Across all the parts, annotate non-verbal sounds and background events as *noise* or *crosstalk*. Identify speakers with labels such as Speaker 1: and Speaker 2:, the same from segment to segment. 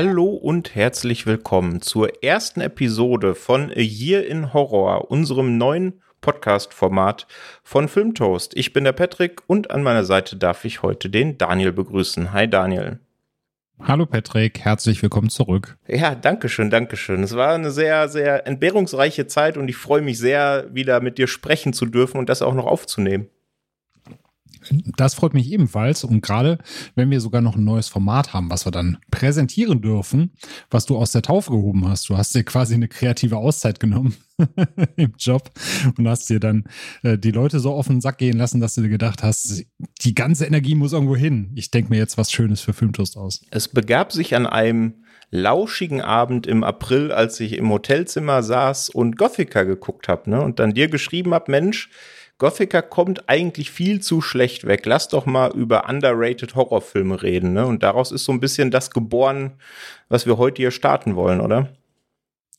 Speaker 1: Hallo und herzlich willkommen zur ersten Episode von A Year in Horror, unserem neuen Podcast-Format von Filmtoast. Ich bin der Patrick und an meiner Seite darf ich heute den Daniel begrüßen. Hi Daniel.
Speaker 2: Hallo Patrick, herzlich willkommen zurück.
Speaker 1: Ja, danke schön, danke schön. Es war eine sehr, sehr entbehrungsreiche Zeit und ich freue mich sehr, wieder mit dir sprechen zu dürfen und das auch noch aufzunehmen.
Speaker 2: Das freut mich ebenfalls. Und gerade wenn wir sogar noch ein neues Format haben, was wir dann präsentieren dürfen, was du aus der Taufe gehoben hast. Du hast dir quasi eine kreative Auszeit genommen *laughs* im Job und hast dir dann äh, die Leute so auf den Sack gehen lassen, dass du dir gedacht hast, die ganze Energie muss irgendwo hin. Ich denke mir jetzt was Schönes für Filmtoast aus.
Speaker 1: Es begab sich an einem lauschigen Abend im April, als ich im Hotelzimmer saß und Gothica geguckt habe, ne? Und dann dir geschrieben habe, Mensch, Gothica kommt eigentlich viel zu schlecht weg. Lass doch mal über underrated Horrorfilme reden, ne? Und daraus ist so ein bisschen das geboren, was wir heute hier starten wollen, oder?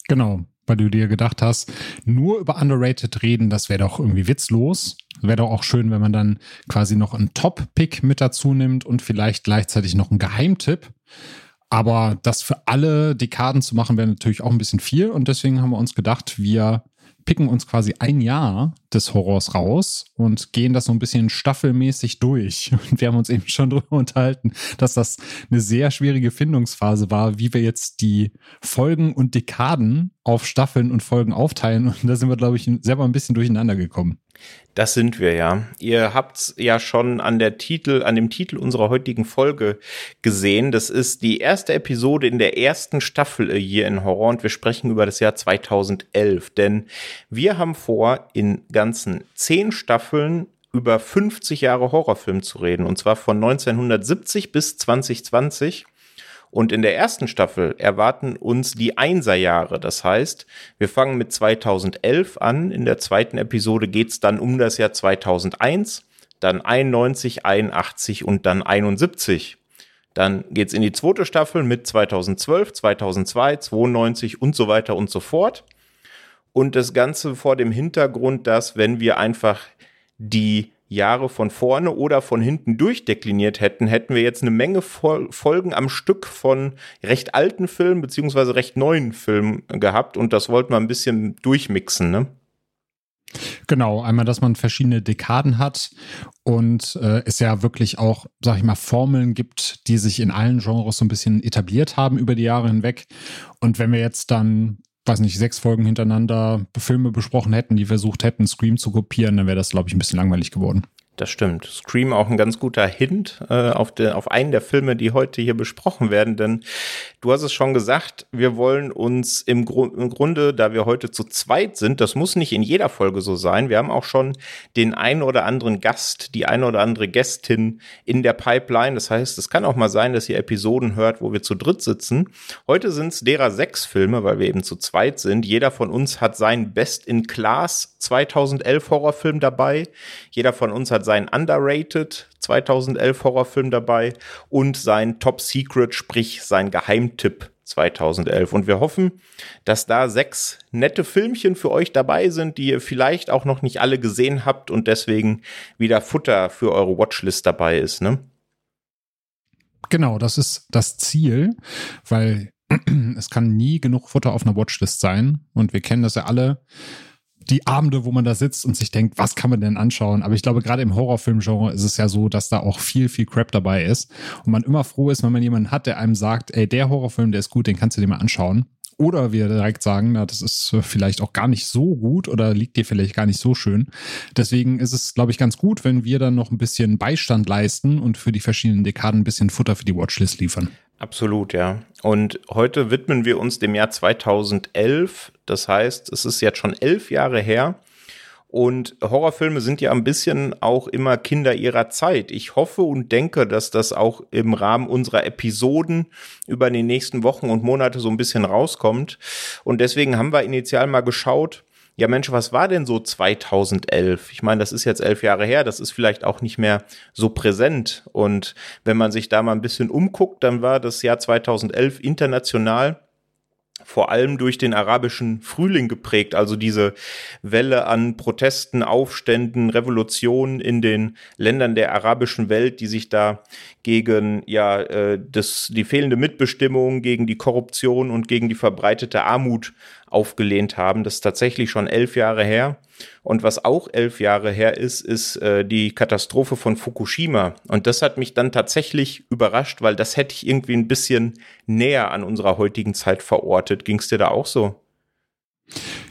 Speaker 2: Genau, weil du dir gedacht hast, nur über underrated reden, das wäre doch irgendwie witzlos. Wäre doch auch schön, wenn man dann quasi noch einen Top-Pick mit dazu nimmt und vielleicht gleichzeitig noch einen Geheimtipp. Aber das für alle Dekaden zu machen, wäre natürlich auch ein bisschen viel. Und deswegen haben wir uns gedacht, wir picken uns quasi ein Jahr des Horrors raus und gehen das so ein bisschen staffelmäßig durch. *laughs* Und wir haben uns eben schon darüber unterhalten, dass das eine sehr schwierige Findungsphase war, wie wir jetzt die Folgen und Dekaden auf Staffeln und Folgen aufteilen. Und da sind wir, glaube ich, selber ein bisschen durcheinander gekommen.
Speaker 1: Das sind wir ja. Ihr habt's ja schon an der Titel, an dem Titel unserer heutigen Folge gesehen. Das ist die erste Episode in der ersten Staffel hier in Horror und wir sprechen über das Jahr 2011. Denn wir haben vor, in ganzen zehn Staffeln über 50 Jahre Horrorfilm zu reden. Und zwar von 1970 bis 2020. Und in der ersten Staffel erwarten uns die Einserjahre. Das heißt, wir fangen mit 2011 an. In der zweiten Episode geht's dann um das Jahr 2001, dann 91, 81 und dann 71. Dann geht's in die zweite Staffel mit 2012, 2002, 92 und so weiter und so fort. Und das Ganze vor dem Hintergrund, dass wenn wir einfach die Jahre von vorne oder von hinten durchdekliniert hätten, hätten wir jetzt eine Menge Folgen am Stück von recht alten Filmen beziehungsweise recht neuen Filmen gehabt und das wollten wir ein bisschen durchmixen, ne?
Speaker 2: Genau, einmal, dass man verschiedene Dekaden hat und äh, es ja wirklich auch, sag ich mal, Formeln gibt, die sich in allen Genres so ein bisschen etabliert haben über die Jahre hinweg. Und wenn wir jetzt dann weiß nicht, sechs Folgen hintereinander Filme besprochen hätten, die versucht hätten, Scream zu kopieren, dann wäre das, glaube ich, ein bisschen langweilig geworden.
Speaker 1: Das stimmt. Scream auch ein ganz guter Hint äh, auf, de, auf einen der Filme, die heute hier besprochen werden, denn du hast es schon gesagt, wir wollen uns im, Gru im Grunde, da wir heute zu zweit sind, das muss nicht in jeder Folge so sein, wir haben auch schon den einen oder anderen Gast, die eine oder andere Gästin in der Pipeline. Das heißt, es kann auch mal sein, dass ihr Episoden hört, wo wir zu dritt sitzen. Heute sind es derer sechs Filme, weil wir eben zu zweit sind. Jeder von uns hat seinen Best in Class 2011 Horrorfilm dabei. Jeder von uns hat sein Underrated 2011 Horrorfilm dabei und sein Top Secret, sprich sein Geheimtipp 2011. Und wir hoffen, dass da sechs nette Filmchen für euch dabei sind, die ihr vielleicht auch noch nicht alle gesehen habt und deswegen wieder Futter für eure Watchlist dabei ist, ne?
Speaker 2: Genau, das ist das Ziel, weil *clears throat* es kann nie genug Futter auf einer Watchlist sein. Und wir kennen das ja alle die Abende, wo man da sitzt und sich denkt, was kann man denn anschauen? Aber ich glaube, gerade im Horrorfilmgenre ist es ja so, dass da auch viel, viel Crap dabei ist. Und man immer froh ist, wenn man jemanden hat, der einem sagt, ey, der Horrorfilm, der ist gut, den kannst du dir mal anschauen. Oder wir direkt sagen, na, das ist vielleicht auch gar nicht so gut oder liegt dir vielleicht gar nicht so schön. Deswegen ist es, glaube ich, ganz gut, wenn wir dann noch ein bisschen Beistand leisten und für die verschiedenen Dekaden ein bisschen Futter für die Watchlist liefern.
Speaker 1: Absolut, ja. Und heute widmen wir uns dem Jahr 2011. Das heißt, es ist jetzt schon elf Jahre her. Und Horrorfilme sind ja ein bisschen auch immer Kinder ihrer Zeit. Ich hoffe und denke, dass das auch im Rahmen unserer Episoden über die nächsten Wochen und Monate so ein bisschen rauskommt. Und deswegen haben wir initial mal geschaut, ja Mensch, was war denn so 2011? Ich meine, das ist jetzt elf Jahre her, das ist vielleicht auch nicht mehr so präsent. Und wenn man sich da mal ein bisschen umguckt, dann war das Jahr 2011 international vor allem durch den arabischen Frühling geprägt, also diese Welle an Protesten, Aufständen, Revolutionen in den Ländern der arabischen Welt, die sich da gegen ja äh, das die fehlende Mitbestimmung, gegen die Korruption und gegen die verbreitete Armut aufgelehnt haben. Das ist tatsächlich schon elf Jahre her. Und was auch elf Jahre her ist, ist äh, die Katastrophe von Fukushima. Und das hat mich dann tatsächlich überrascht, weil das hätte ich irgendwie ein bisschen näher an unserer heutigen Zeit verortet. Ging es dir da auch so?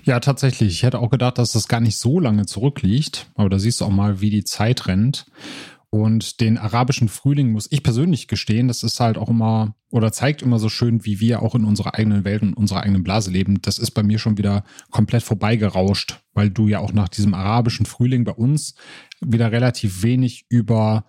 Speaker 2: Ja, tatsächlich. Ich hätte auch gedacht, dass das gar nicht so lange zurückliegt. Aber da siehst du auch mal, wie die Zeit rennt. Und den arabischen Frühling muss ich persönlich gestehen, das ist halt auch immer oder zeigt immer so schön, wie wir auch in unserer eigenen Welt und unserer eigenen Blase leben. Das ist bei mir schon wieder komplett vorbeigerauscht, weil du ja auch nach diesem arabischen Frühling bei uns wieder relativ wenig über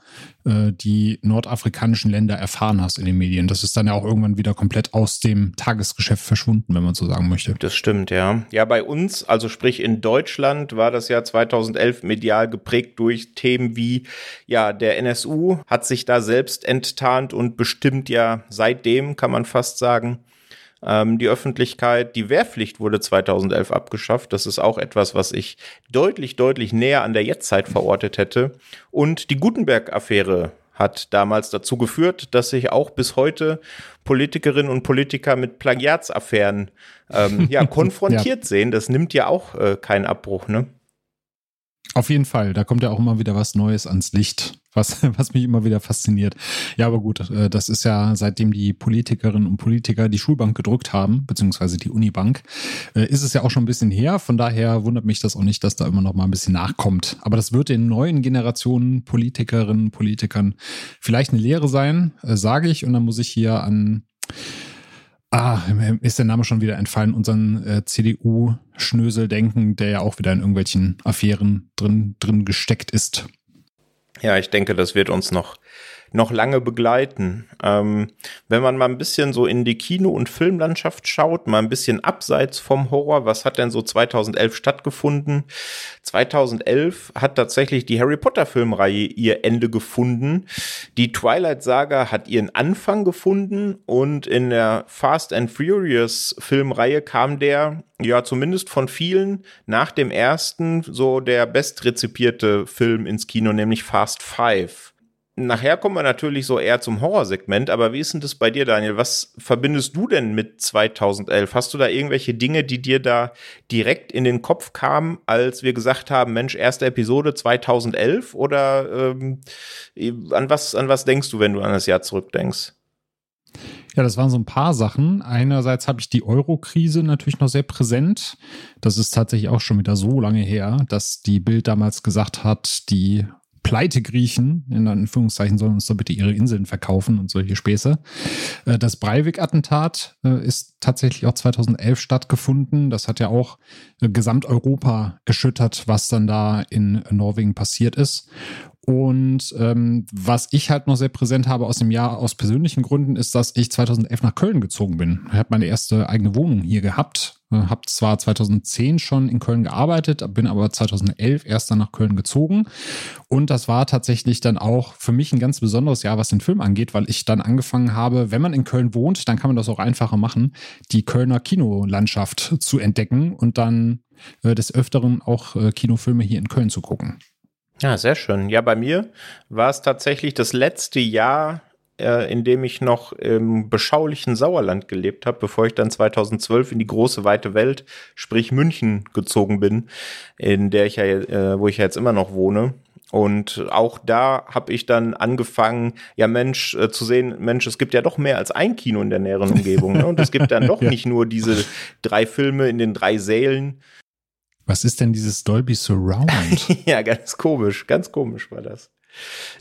Speaker 2: äh, die nordafrikanischen Länder erfahren hast in den Medien. Das ist dann ja auch irgendwann wieder komplett aus dem Tagesgeschäft verschwunden, wenn man so sagen möchte.
Speaker 1: Das stimmt, ja. Ja, bei uns, also sprich in Deutschland, war das Jahr 2011 medial geprägt durch Themen wie, ja, der NSU hat sich da selbst enttarnt und bestimmt ja seitdem, kann man fast sagen, ähm, die Öffentlichkeit, die Wehrpflicht wurde 2011 abgeschafft. Das ist auch etwas, was ich deutlich, deutlich näher an der Jetztzeit verortet hätte. Und die Gutenberg-Affäre hat damals dazu geführt, dass sich auch bis heute Politikerinnen und Politiker mit Plagiatsaffären ähm, ja, *laughs* konfrontiert ja. sehen. Das nimmt ja auch äh, keinen Abbruch, ne?
Speaker 2: Auf jeden Fall, da kommt ja auch immer wieder was Neues ans Licht, was, *laughs* was mich immer wieder fasziniert. Ja, aber gut, äh, das ist ja seitdem die Politikerinnen und Politiker die Schulbank gedrückt haben, beziehungsweise die Unibank, äh, ist es ja auch schon ein bisschen her. Von daher wundert mich das auch nicht, dass da immer noch mal ein bisschen nachkommt. Aber das wird den neuen Generationen Politikerinnen und Politikern vielleicht eine Lehre sein, äh, sage ich. Und dann muss ich hier an Ah, ist der Name schon wieder entfallen, unseren äh, CDU-Schnösel denken, der ja auch wieder in irgendwelchen Affären drin, drin gesteckt ist.
Speaker 1: Ja, ich denke, das wird uns noch noch lange begleiten. Ähm, wenn man mal ein bisschen so in die Kino- und Filmlandschaft schaut, mal ein bisschen abseits vom Horror, was hat denn so 2011 stattgefunden? 2011 hat tatsächlich die Harry Potter Filmreihe ihr Ende gefunden. Die Twilight Saga hat ihren Anfang gefunden und in der Fast and Furious Filmreihe kam der ja zumindest von vielen nach dem ersten so der bestrezipierte Film ins Kino, nämlich Fast Five. Nachher kommen wir natürlich so eher zum Horrorsegment, aber wie ist denn das bei dir, Daniel? Was verbindest du denn mit 2011? Hast du da irgendwelche Dinge, die dir da direkt in den Kopf kamen, als wir gesagt haben, Mensch, erste Episode 2011? Oder ähm, an, was, an was denkst du, wenn du an das Jahr zurückdenkst?
Speaker 2: Ja, das waren so ein paar Sachen. Einerseits habe ich die Euro-Krise natürlich noch sehr präsent. Das ist tatsächlich auch schon wieder so lange her, dass die Bild damals gesagt hat, die pleite Griechen, in Anführungszeichen, sollen uns doch bitte ihre Inseln verkaufen und solche Späße. Äh, das Breivik-Attentat äh, ist tatsächlich auch 2011 stattgefunden. Das hat ja auch äh, Gesamteuropa erschüttert, was dann da in Norwegen passiert ist. Und ähm, was ich halt noch sehr präsent habe aus dem Jahr aus persönlichen Gründen, ist, dass ich 2011 nach Köln gezogen bin. Ich habe meine erste eigene Wohnung hier gehabt. Äh, habe zwar 2010 schon in Köln gearbeitet, bin aber 2011 erst dann nach Köln gezogen. Und das war tatsächlich dann auch für mich ein ganz besonderes Jahr, was den Film angeht, weil ich dann angefangen habe, wenn man in Köln wohnt, dann kann man das auch einfacher machen, die Kölner Kinolandschaft zu entdecken und dann äh, des Öfteren auch äh, Kinofilme hier in Köln zu gucken.
Speaker 1: Ja, sehr schön. Ja, bei mir war es tatsächlich das letzte Jahr, äh, in dem ich noch im beschaulichen Sauerland gelebt habe, bevor ich dann 2012 in die große weite Welt, sprich München, gezogen bin, in der ich ja, äh, wo ich ja jetzt immer noch wohne. Und auch da habe ich dann angefangen, ja Mensch, äh, zu sehen, Mensch, es gibt ja doch mehr als ein Kino in der näheren Umgebung. Ne? Und es gibt dann *laughs* doch ja. nicht nur diese drei Filme in den drei Sälen,
Speaker 2: was ist denn dieses Dolby Surround? *laughs*
Speaker 1: ja, ganz komisch, ganz komisch war das.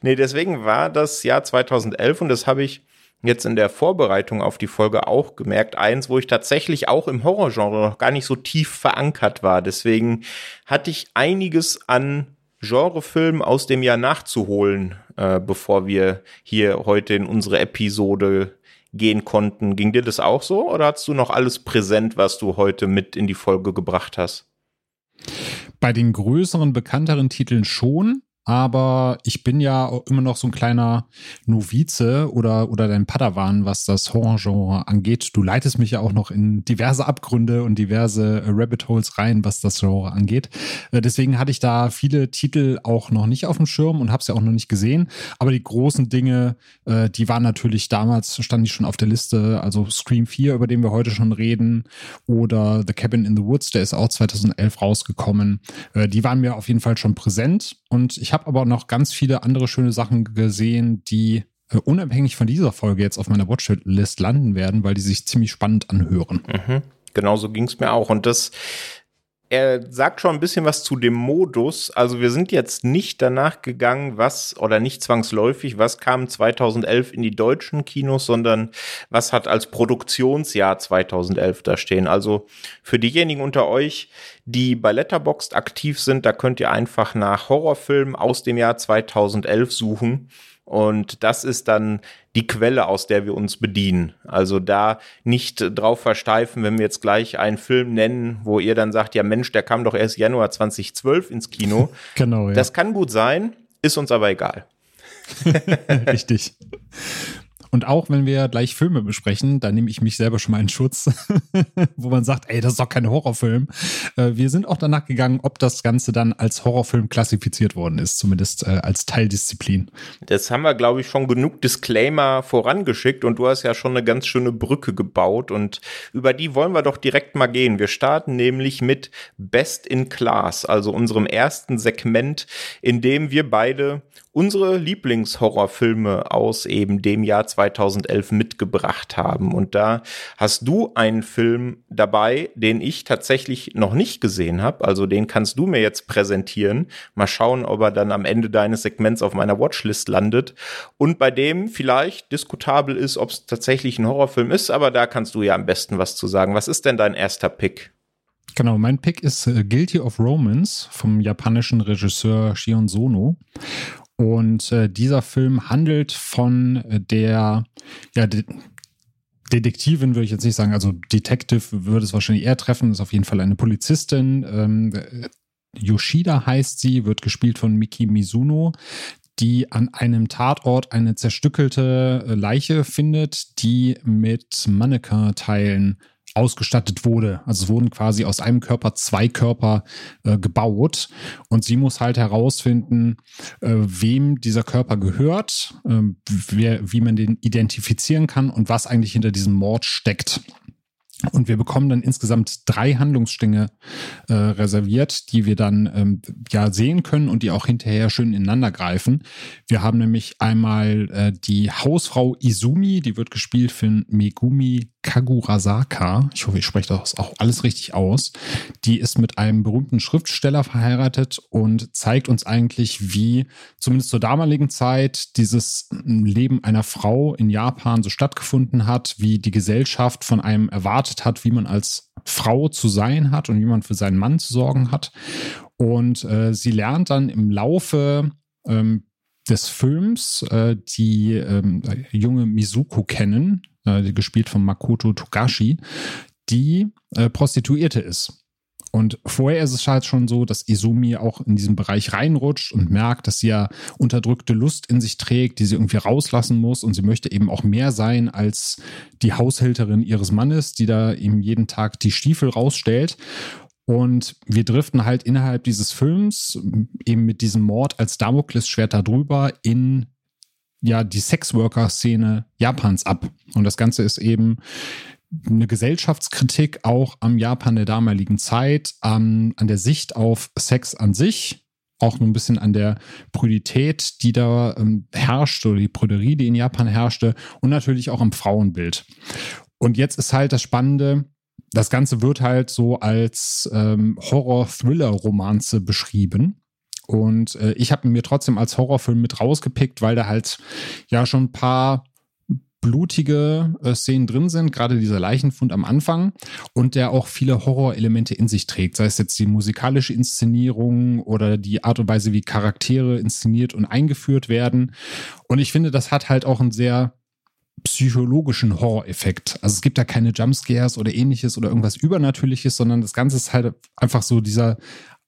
Speaker 1: Nee, deswegen war das Jahr 2011 und das habe ich jetzt in der Vorbereitung auf die Folge auch gemerkt, eins, wo ich tatsächlich auch im Horrorgenre noch gar nicht so tief verankert war. Deswegen hatte ich einiges an Genrefilmen aus dem Jahr nachzuholen, äh, bevor wir hier heute in unsere Episode gehen konnten. Ging dir das auch so oder hast du noch alles präsent, was du heute mit in die Folge gebracht hast?
Speaker 2: Bei den größeren, bekannteren Titeln schon aber ich bin ja immer noch so ein kleiner Novize oder, oder dein Padawan, was das Horrorgenre angeht. Du leitest mich ja auch noch in diverse Abgründe und diverse äh, Rabbit Holes rein, was das Genre angeht. Äh, deswegen hatte ich da viele Titel auch noch nicht auf dem Schirm und habe es ja auch noch nicht gesehen. Aber die großen Dinge, äh, die waren natürlich damals, standen die schon auf der Liste. Also Scream 4, über den wir heute schon reden, oder The Cabin in the Woods, der ist auch 2011 rausgekommen. Die waren mir auf jeden Fall schon präsent. Und ich habe aber noch ganz viele andere schöne Sachen gesehen, die äh, unabhängig von dieser Folge jetzt auf meiner Watchlist landen werden, weil die sich ziemlich spannend anhören.
Speaker 1: Mhm. Genauso ging es mir auch. Und das er sagt schon ein bisschen was zu dem Modus. Also wir sind jetzt nicht danach gegangen, was oder nicht zwangsläufig, was kam 2011 in die deutschen Kinos, sondern was hat als Produktionsjahr 2011 da stehen. Also für diejenigen unter euch, die bei Letterboxd aktiv sind, da könnt ihr einfach nach Horrorfilmen aus dem Jahr 2011 suchen und das ist dann die Quelle, aus der wir uns bedienen. Also da nicht drauf versteifen, wenn wir jetzt gleich einen Film nennen, wo ihr dann sagt, ja Mensch, der kam doch erst Januar 2012 ins Kino. *laughs*
Speaker 2: genau, ja.
Speaker 1: Das kann gut sein, ist uns aber egal. *laughs*
Speaker 2: Richtig. Und auch wenn wir gleich Filme besprechen, da nehme ich mich selber schon mal in Schutz, *laughs* wo man sagt, ey, das ist doch kein Horrorfilm. Äh, wir sind auch danach gegangen, ob das Ganze dann als Horrorfilm klassifiziert worden ist, zumindest äh, als Teildisziplin.
Speaker 1: Das haben wir, glaube ich, schon genug Disclaimer vorangeschickt und du hast ja schon eine ganz schöne Brücke gebaut und über die wollen wir doch direkt mal gehen. Wir starten nämlich mit Best in Class, also unserem ersten Segment, in dem wir beide unsere Lieblingshorrorfilme aus eben dem Jahr 2011 mitgebracht haben. Und da hast du einen Film dabei, den ich tatsächlich noch nicht gesehen habe. Also den kannst du mir jetzt präsentieren. Mal schauen, ob er dann am Ende deines Segments auf meiner Watchlist landet. Und bei dem vielleicht diskutabel ist, ob es tatsächlich ein Horrorfilm ist. Aber da kannst du ja am besten was zu sagen. Was ist denn dein erster Pick?
Speaker 2: Genau, mein Pick ist äh, Guilty of Romance vom japanischen Regisseur Shion Sono. Und äh, dieser Film handelt von äh, der, ja, De Detektivin würde ich jetzt nicht sagen, also Detective würde es wahrscheinlich eher treffen, ist auf jeden Fall eine Polizistin. Ähm, Yoshida heißt sie, wird gespielt von Miki Mizuno, die an einem Tatort eine zerstückelte äh, Leiche findet, die mit Mannequin-Teilen ausgestattet wurde. Also es wurden quasi aus einem Körper zwei Körper äh, gebaut und sie muss halt herausfinden, äh, wem dieser Körper gehört, äh, wer, wie man den identifizieren kann und was eigentlich hinter diesem Mord steckt. Und wir bekommen dann insgesamt drei Handlungsstränge äh, reserviert, die wir dann ähm, ja sehen können und die auch hinterher schön ineinander greifen. Wir haben nämlich einmal äh, die Hausfrau Izumi, die wird gespielt von Megumi Kagurasaka. Ich hoffe, ich spreche das auch alles richtig aus. Die ist mit einem berühmten Schriftsteller verheiratet und zeigt uns eigentlich, wie zumindest zur damaligen Zeit dieses Leben einer Frau in Japan so stattgefunden hat, wie die Gesellschaft von einem erwartet hat, wie man als Frau zu sein hat und wie man für seinen Mann zu sorgen hat. Und äh, sie lernt dann im Laufe ähm, des Films äh, die ähm, junge Mizuko kennen, äh, gespielt von Makoto Togashi, die äh, Prostituierte ist. Und vorher ist es halt schon so, dass Izumi auch in diesen Bereich reinrutscht und merkt, dass sie ja unterdrückte Lust in sich trägt, die sie irgendwie rauslassen muss. Und sie möchte eben auch mehr sein als die Haushälterin ihres Mannes, die da ihm jeden Tag die Stiefel rausstellt. Und wir driften halt innerhalb dieses Films eben mit diesem Mord als Damoklesschwert darüber in ja die Sexworker-Szene Japans ab. Und das Ganze ist eben eine Gesellschaftskritik auch am Japan der damaligen Zeit, an, an der Sicht auf Sex an sich, auch nur ein bisschen an der Prüdität, die da ähm, herrscht oder die Prüderie, die in Japan herrschte und natürlich auch am Frauenbild. Und jetzt ist halt das Spannende, das Ganze wird halt so als ähm, Horror-Thriller-Romanze beschrieben. Und äh, ich habe mir trotzdem als Horrorfilm mit rausgepickt, weil da halt ja schon ein paar blutige äh, Szenen drin sind, gerade dieser Leichenfund am Anfang und der auch viele Horrorelemente in sich trägt, sei es jetzt die musikalische Inszenierung oder die Art und Weise, wie Charaktere inszeniert und eingeführt werden. Und ich finde, das hat halt auch einen sehr psychologischen Horror-Effekt. Also es gibt da keine Jumpscares oder ähnliches oder irgendwas Übernatürliches, sondern das Ganze ist halt einfach so dieser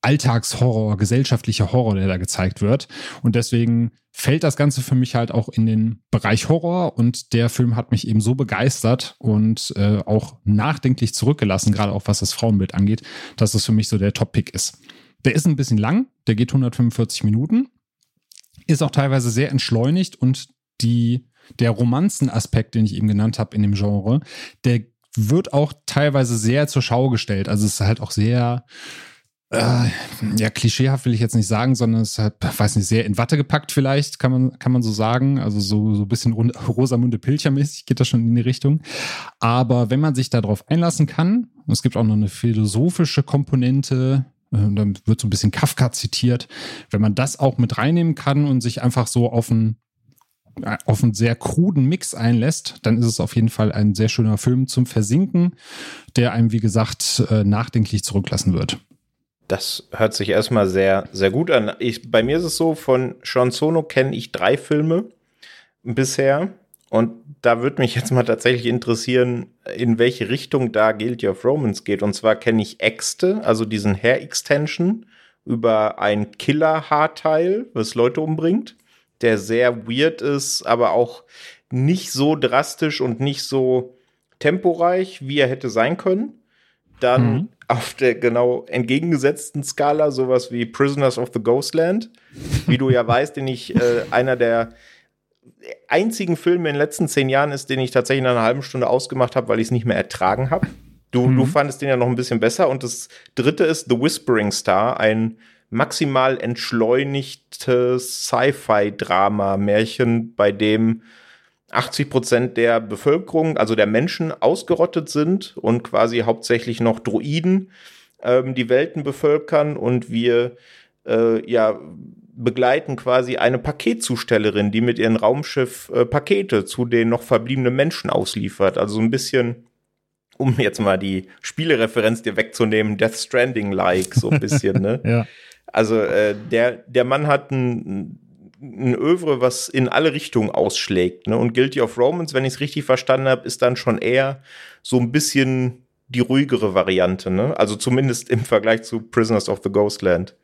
Speaker 2: Alltagshorror, gesellschaftlicher Horror, der da gezeigt wird. Und deswegen fällt das Ganze für mich halt auch in den Bereich Horror und der Film hat mich eben so begeistert und äh, auch nachdenklich zurückgelassen, gerade auch was das Frauenbild angeht, dass es für mich so der Top-Pick ist. Der ist ein bisschen lang, der geht 145 Minuten, ist auch teilweise sehr entschleunigt und die, der Romanzenaspekt, den ich eben genannt habe in dem Genre, der wird auch teilweise sehr zur Schau gestellt. Also es ist halt auch sehr äh, ja, klischeehaft will ich jetzt nicht sagen, sondern es halt, weiß nicht, sehr in Watte gepackt vielleicht, kann man, kann man so sagen. Also so, so ein bisschen Rosamunde Pilcher-mäßig geht das schon in die Richtung. Aber wenn man sich darauf einlassen kann, es gibt auch noch eine philosophische Komponente, äh, dann wird so ein bisschen Kafka zitiert. Wenn man das auch mit reinnehmen kann und sich einfach so auf einen, auf einen sehr kruden Mix einlässt, dann ist es auf jeden Fall ein sehr schöner Film zum Versinken, der einem, wie gesagt, äh, nachdenklich zurücklassen wird.
Speaker 1: Das hört sich erstmal sehr, sehr gut an. Ich, bei mir ist es so, von Sean Sono kenne ich drei Filme bisher. Und da würde mich jetzt mal tatsächlich interessieren, in welche Richtung da Guilty of Romance geht. Und zwar kenne ich Äxte, also diesen Hair Extension über ein Killer-Haarteil, was Leute umbringt, der sehr weird ist, aber auch nicht so drastisch und nicht so temporeich, wie er hätte sein können. Dann mhm. auf der genau entgegengesetzten Skala sowas wie Prisoners of the Ghostland, wie du ja weißt, den ich äh, einer der einzigen Filme in den letzten zehn Jahren ist, den ich tatsächlich in einer halben Stunde ausgemacht habe, weil ich es nicht mehr ertragen habe. Du, mhm. du fandest den ja noch ein bisschen besser. Und das dritte ist The Whispering Star, ein maximal entschleunigtes Sci-Fi-Drama-Märchen, bei dem 80 Prozent der Bevölkerung, also der Menschen, ausgerottet sind und quasi hauptsächlich noch Droiden ähm, die Welten bevölkern und wir äh, ja begleiten quasi eine Paketzustellerin, die mit ihrem Raumschiff äh, Pakete zu den noch verbliebenen Menschen ausliefert. Also so ein bisschen, um jetzt mal die Spielereferenz dir wegzunehmen, Death Stranding-like, so ein bisschen, ne? *laughs*
Speaker 2: ja.
Speaker 1: Also äh, der, der Mann hat ein ein Övre, was in alle Richtungen ausschlägt. Ne? Und Guilty of Romance, wenn ich es richtig verstanden habe, ist dann schon eher so ein bisschen die ruhigere Variante. Ne? Also zumindest im Vergleich zu Prisoners of the Ghostland.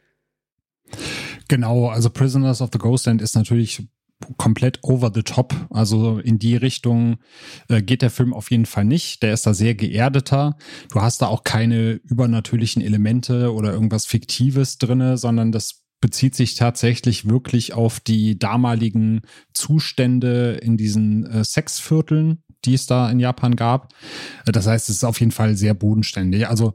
Speaker 2: Genau, also Prisoners of the Ghostland ist natürlich komplett over the top. Also in die Richtung äh, geht der Film auf jeden Fall nicht. Der ist da sehr geerdeter. Du hast da auch keine übernatürlichen Elemente oder irgendwas Fiktives drinne, sondern das bezieht sich tatsächlich wirklich auf die damaligen Zustände in diesen äh, Sexvierteln, die es da in Japan gab. Äh, das heißt, es ist auf jeden Fall sehr bodenständig. Also,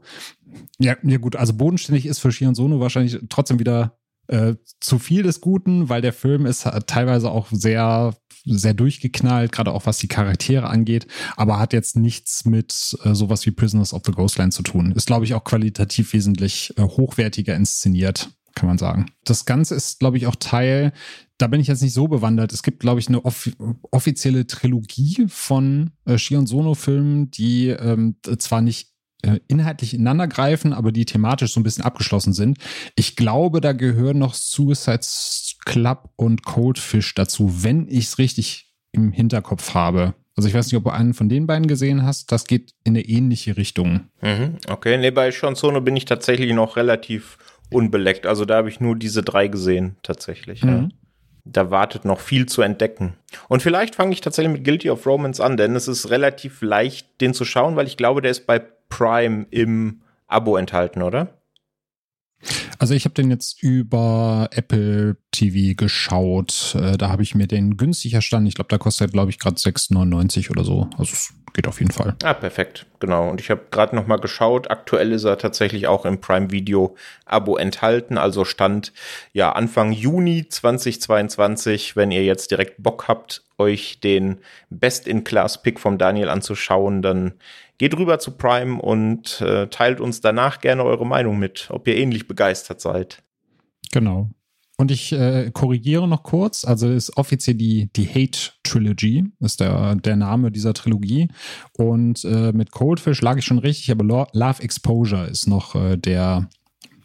Speaker 2: ja, ja gut, also bodenständig ist für Shion wahrscheinlich trotzdem wieder äh, zu viel des Guten, weil der Film ist teilweise auch sehr sehr durchgeknallt, gerade auch was die Charaktere angeht, aber hat jetzt nichts mit äh, sowas wie Prisoners of the Ghostland zu tun. Ist, glaube ich, auch qualitativ wesentlich äh, hochwertiger inszeniert kann man sagen. Das Ganze ist, glaube ich, auch Teil, da bin ich jetzt nicht so bewandert. Es gibt, glaube ich, eine off offizielle Trilogie von äh, Shion Sono-Filmen, die ähm, zwar nicht äh, inhaltlich ineinander greifen, aber die thematisch so ein bisschen abgeschlossen sind. Ich glaube, da gehören noch Suicide Club und Coldfish dazu, wenn ich es richtig im Hinterkopf habe. Also ich weiß nicht, ob du einen von den beiden gesehen hast. Das geht in eine ähnliche Richtung.
Speaker 1: Mhm, okay, nee, bei Sean Sono bin ich tatsächlich noch relativ unbeleckt. Also da habe ich nur diese drei gesehen, tatsächlich. Mhm. Ja. Da wartet noch viel zu entdecken. Und vielleicht fange ich tatsächlich mit Guilty of Romance an, denn es ist relativ leicht, den zu schauen, weil ich glaube, der ist bei Prime im Abo enthalten, oder?
Speaker 2: Also ich habe den jetzt über Apple TV geschaut. Äh, da habe ich mir den günstig erstanden. Ich glaube, da kostet, glaube ich, gerade 6,99 oder so. Also geht auf jeden Fall.
Speaker 1: Ah, perfekt. Genau. Und ich habe gerade noch mal geschaut. Aktuell ist er tatsächlich auch im Prime Video Abo enthalten. Also stand ja Anfang Juni 2022. Wenn ihr jetzt direkt Bock habt, euch den Best-in-Class-Pick vom Daniel anzuschauen, dann geht rüber zu Prime und äh, teilt uns danach gerne eure Meinung mit, ob ihr ähnlich begeistert seid.
Speaker 2: Genau. Und ich äh, korrigiere noch kurz, also ist offiziell die, die Hate Trilogy, ist der, der Name dieser Trilogie. Und äh, mit Coldfish lag ich schon richtig, aber Love Exposure ist noch äh, der,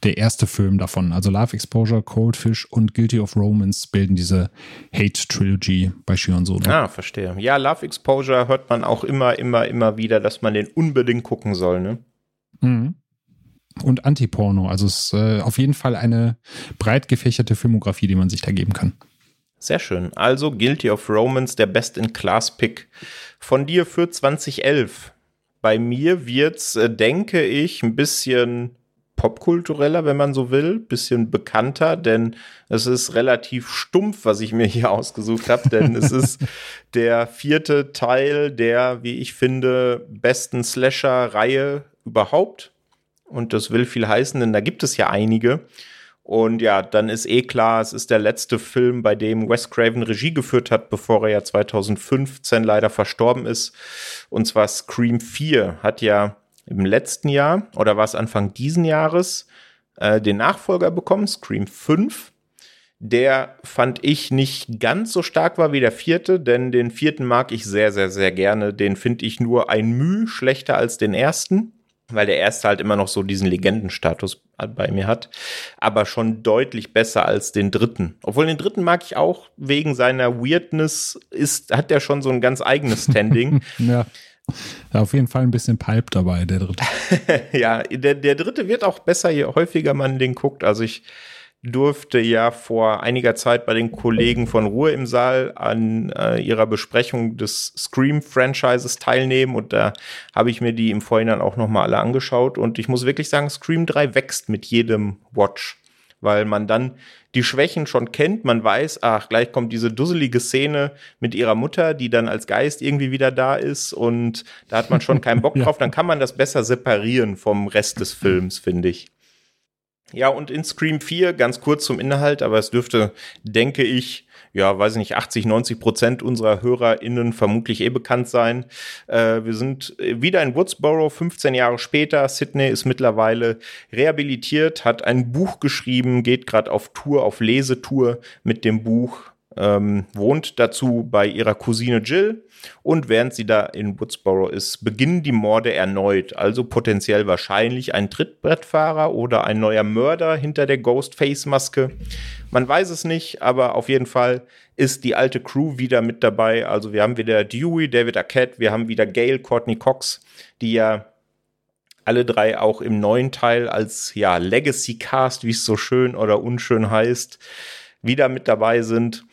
Speaker 2: der erste Film davon. Also Love Exposure, Coldfish und Guilty of Romance bilden diese Hate Trilogy bei Shion Sono.
Speaker 1: Ah, verstehe. Ja, Love Exposure hört man auch immer, immer, immer wieder, dass man den unbedingt gucken soll, ne? Mhm.
Speaker 2: Und Anti-Porno. Also es ist äh, auf jeden Fall eine breit gefächerte Filmografie, die man sich da geben kann.
Speaker 1: Sehr schön. Also Guilty of Romance, der Best-in-Class-Pick von dir für 2011. Bei mir wird's, äh, denke ich, ein bisschen popkultureller, wenn man so will, bisschen bekannter, denn es ist relativ stumpf, was ich mir hier ausgesucht habe, denn es ist *laughs* der vierte Teil der, wie ich finde, besten Slasher-Reihe überhaupt. Und das will viel heißen, denn da gibt es ja einige. Und ja, dann ist eh klar, es ist der letzte Film, bei dem Wes Craven Regie geführt hat, bevor er ja 2015 leider verstorben ist. Und zwar Scream 4 hat ja im letzten Jahr oder war es Anfang diesen Jahres äh, den Nachfolger bekommen, Scream 5. Der fand ich nicht ganz so stark war wie der vierte, denn den vierten mag ich sehr, sehr, sehr gerne. Den finde ich nur ein Müh schlechter als den ersten weil der erste halt immer noch so diesen Legendenstatus bei mir hat, aber schon deutlich besser als den dritten. Obwohl den dritten mag ich auch wegen seiner Weirdness ist, hat der schon so ein ganz eigenes *laughs* Standing.
Speaker 2: ja. Ja, auf jeden Fall ein bisschen Pipe dabei, der dritte. *laughs*
Speaker 1: ja, der, der dritte wird auch besser, je häufiger man den guckt. Also ich durfte ja vor einiger Zeit bei den Kollegen von Ruhe im Saal an äh, ihrer Besprechung des Scream-Franchises teilnehmen. Und da habe ich mir die im Vorhinein auch nochmal alle angeschaut. Und ich muss wirklich sagen, Scream 3 wächst mit jedem Watch, weil man dann die Schwächen schon kennt, man weiß, ach, gleich kommt diese dusselige Szene mit ihrer Mutter, die dann als Geist irgendwie wieder da ist. Und da hat man schon keinen Bock *laughs* drauf, dann kann man das besser separieren vom Rest des Films, finde ich. Ja, und in Scream 4, ganz kurz zum Inhalt, aber es dürfte, denke ich, ja, weiß ich nicht, 80, 90 Prozent unserer HörerInnen vermutlich eh bekannt sein. Äh, wir sind wieder in Woodsboro, 15 Jahre später. Sydney ist mittlerweile rehabilitiert, hat ein Buch geschrieben, geht gerade auf Tour, auf Lesetour mit dem Buch, ähm, wohnt dazu bei ihrer Cousine Jill und während sie da in Woodsboro ist, beginnen die Morde erneut. Also potenziell wahrscheinlich ein Trittbrettfahrer oder ein neuer Mörder hinter der Ghostface-Maske. Man weiß es nicht, aber auf jeden Fall ist die alte Crew wieder mit dabei. Also wir haben wieder Dewey, David Arquette, wir haben wieder Gail, Courtney Cox, die ja alle drei auch im neuen Teil als ja Legacy Cast, wie es so schön oder unschön heißt, wieder mit dabei sind.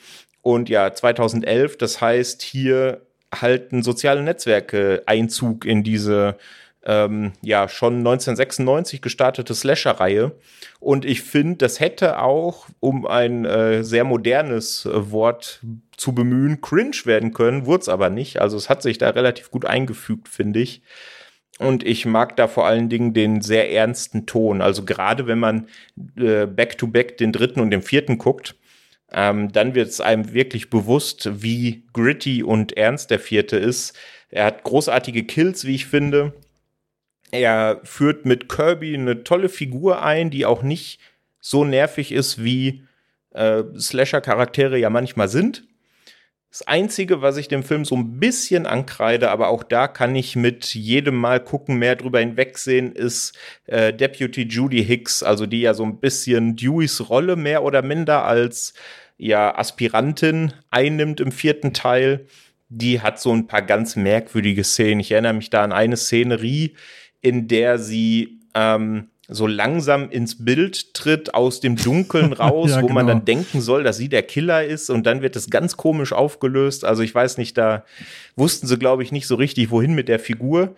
Speaker 1: Und ja, 2011, das heißt, hier halten soziale Netzwerke Einzug in diese ähm, ja schon 1996 gestartete Slasher-Reihe. Und ich finde, das hätte auch, um ein äh, sehr modernes äh, Wort zu bemühen, cringe werden können, wurde es aber nicht. Also es hat sich da relativ gut eingefügt, finde ich. Und ich mag da vor allen Dingen den sehr ernsten Ton. Also gerade wenn man äh, back-to-back -back den dritten und den vierten guckt, ähm, dann wird es einem wirklich bewusst, wie gritty und ernst der vierte ist. Er hat großartige Kills, wie ich finde. Er führt mit Kirby eine tolle Figur ein, die auch nicht so nervig ist, wie äh, Slasher-Charaktere ja manchmal sind. Das Einzige, was ich dem Film so ein bisschen ankreide, aber auch da kann ich mit jedem Mal gucken, mehr drüber hinwegsehen, ist äh, Deputy Judy Hicks, also die ja so ein bisschen Deweys Rolle mehr oder minder als ja Aspirantin einnimmt im vierten Teil. Die hat so ein paar ganz merkwürdige Szenen. Ich erinnere mich da an eine Szenerie, in der sie ähm, so langsam ins Bild tritt aus dem Dunkeln *laughs* raus, ja, wo genau. man dann denken soll, dass sie der Killer ist und dann wird es ganz komisch aufgelöst. Also ich weiß nicht, da wussten sie, glaube ich, nicht so richtig, wohin mit der Figur.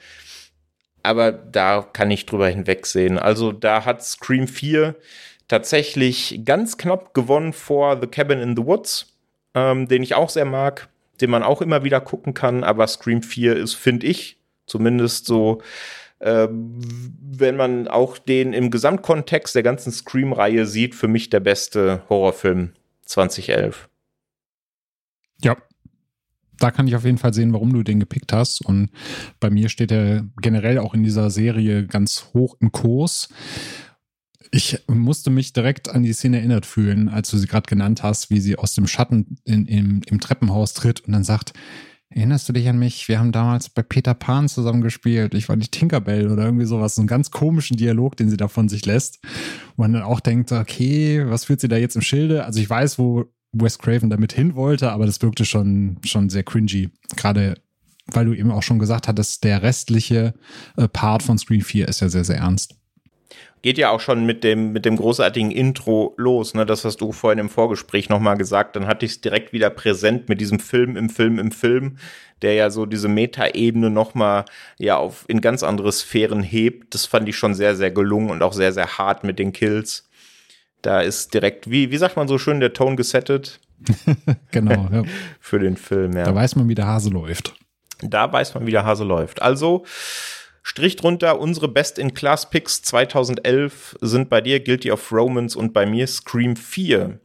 Speaker 1: Aber da kann ich drüber hinwegsehen. Also da hat Scream 4 tatsächlich ganz knapp gewonnen vor The Cabin in the Woods, ähm, den ich auch sehr mag, den man auch immer wieder gucken kann. Aber Scream 4 ist, finde ich, zumindest so, äh, wenn man auch den im Gesamtkontext der ganzen Scream-Reihe sieht, für mich der beste Horrorfilm 2011.
Speaker 2: Ja, da kann ich auf jeden Fall sehen, warum du den gepickt hast. Und bei mir steht er generell auch in dieser Serie ganz hoch im Kurs. Ich musste mich direkt an die Szene erinnert fühlen, als du sie gerade genannt hast, wie sie aus dem Schatten in, im, im Treppenhaus tritt und dann sagt, Erinnerst du dich an mich? Wir haben damals bei Peter Pan zusammen gespielt. Ich war die Tinkerbell oder irgendwie sowas. So einen ganz komischen Dialog, den sie da von sich lässt. Wo man dann auch denkt, okay, was führt sie da jetzt im Schilde? Also ich weiß, wo Wes Craven damit hin wollte, aber das wirkte schon, schon sehr cringy. Gerade weil du eben auch schon gesagt hattest, der restliche äh, Part von Screen 4 ist ja sehr, sehr ernst.
Speaker 1: Geht ja auch schon mit dem, mit dem großartigen Intro los, ne? Das hast du vorhin im Vorgespräch nochmal gesagt. Dann hatte ich es direkt wieder präsent mit diesem Film im Film im Film, der ja so diese Metaebene nochmal ja auf in ganz andere Sphären hebt. Das fand ich schon sehr, sehr gelungen und auch sehr, sehr hart mit den Kills. Da ist direkt, wie, wie sagt man so schön, der Ton gesettet. *laughs*
Speaker 2: genau, ja. *laughs*
Speaker 1: Für den Film, ja.
Speaker 2: Da weiß man, wie der Hase läuft.
Speaker 1: Da weiß man, wie der Hase läuft. Also, Strich drunter, unsere Best-in-Class-Picks 2011 sind bei dir Guilty of Romance und bei mir Scream 4.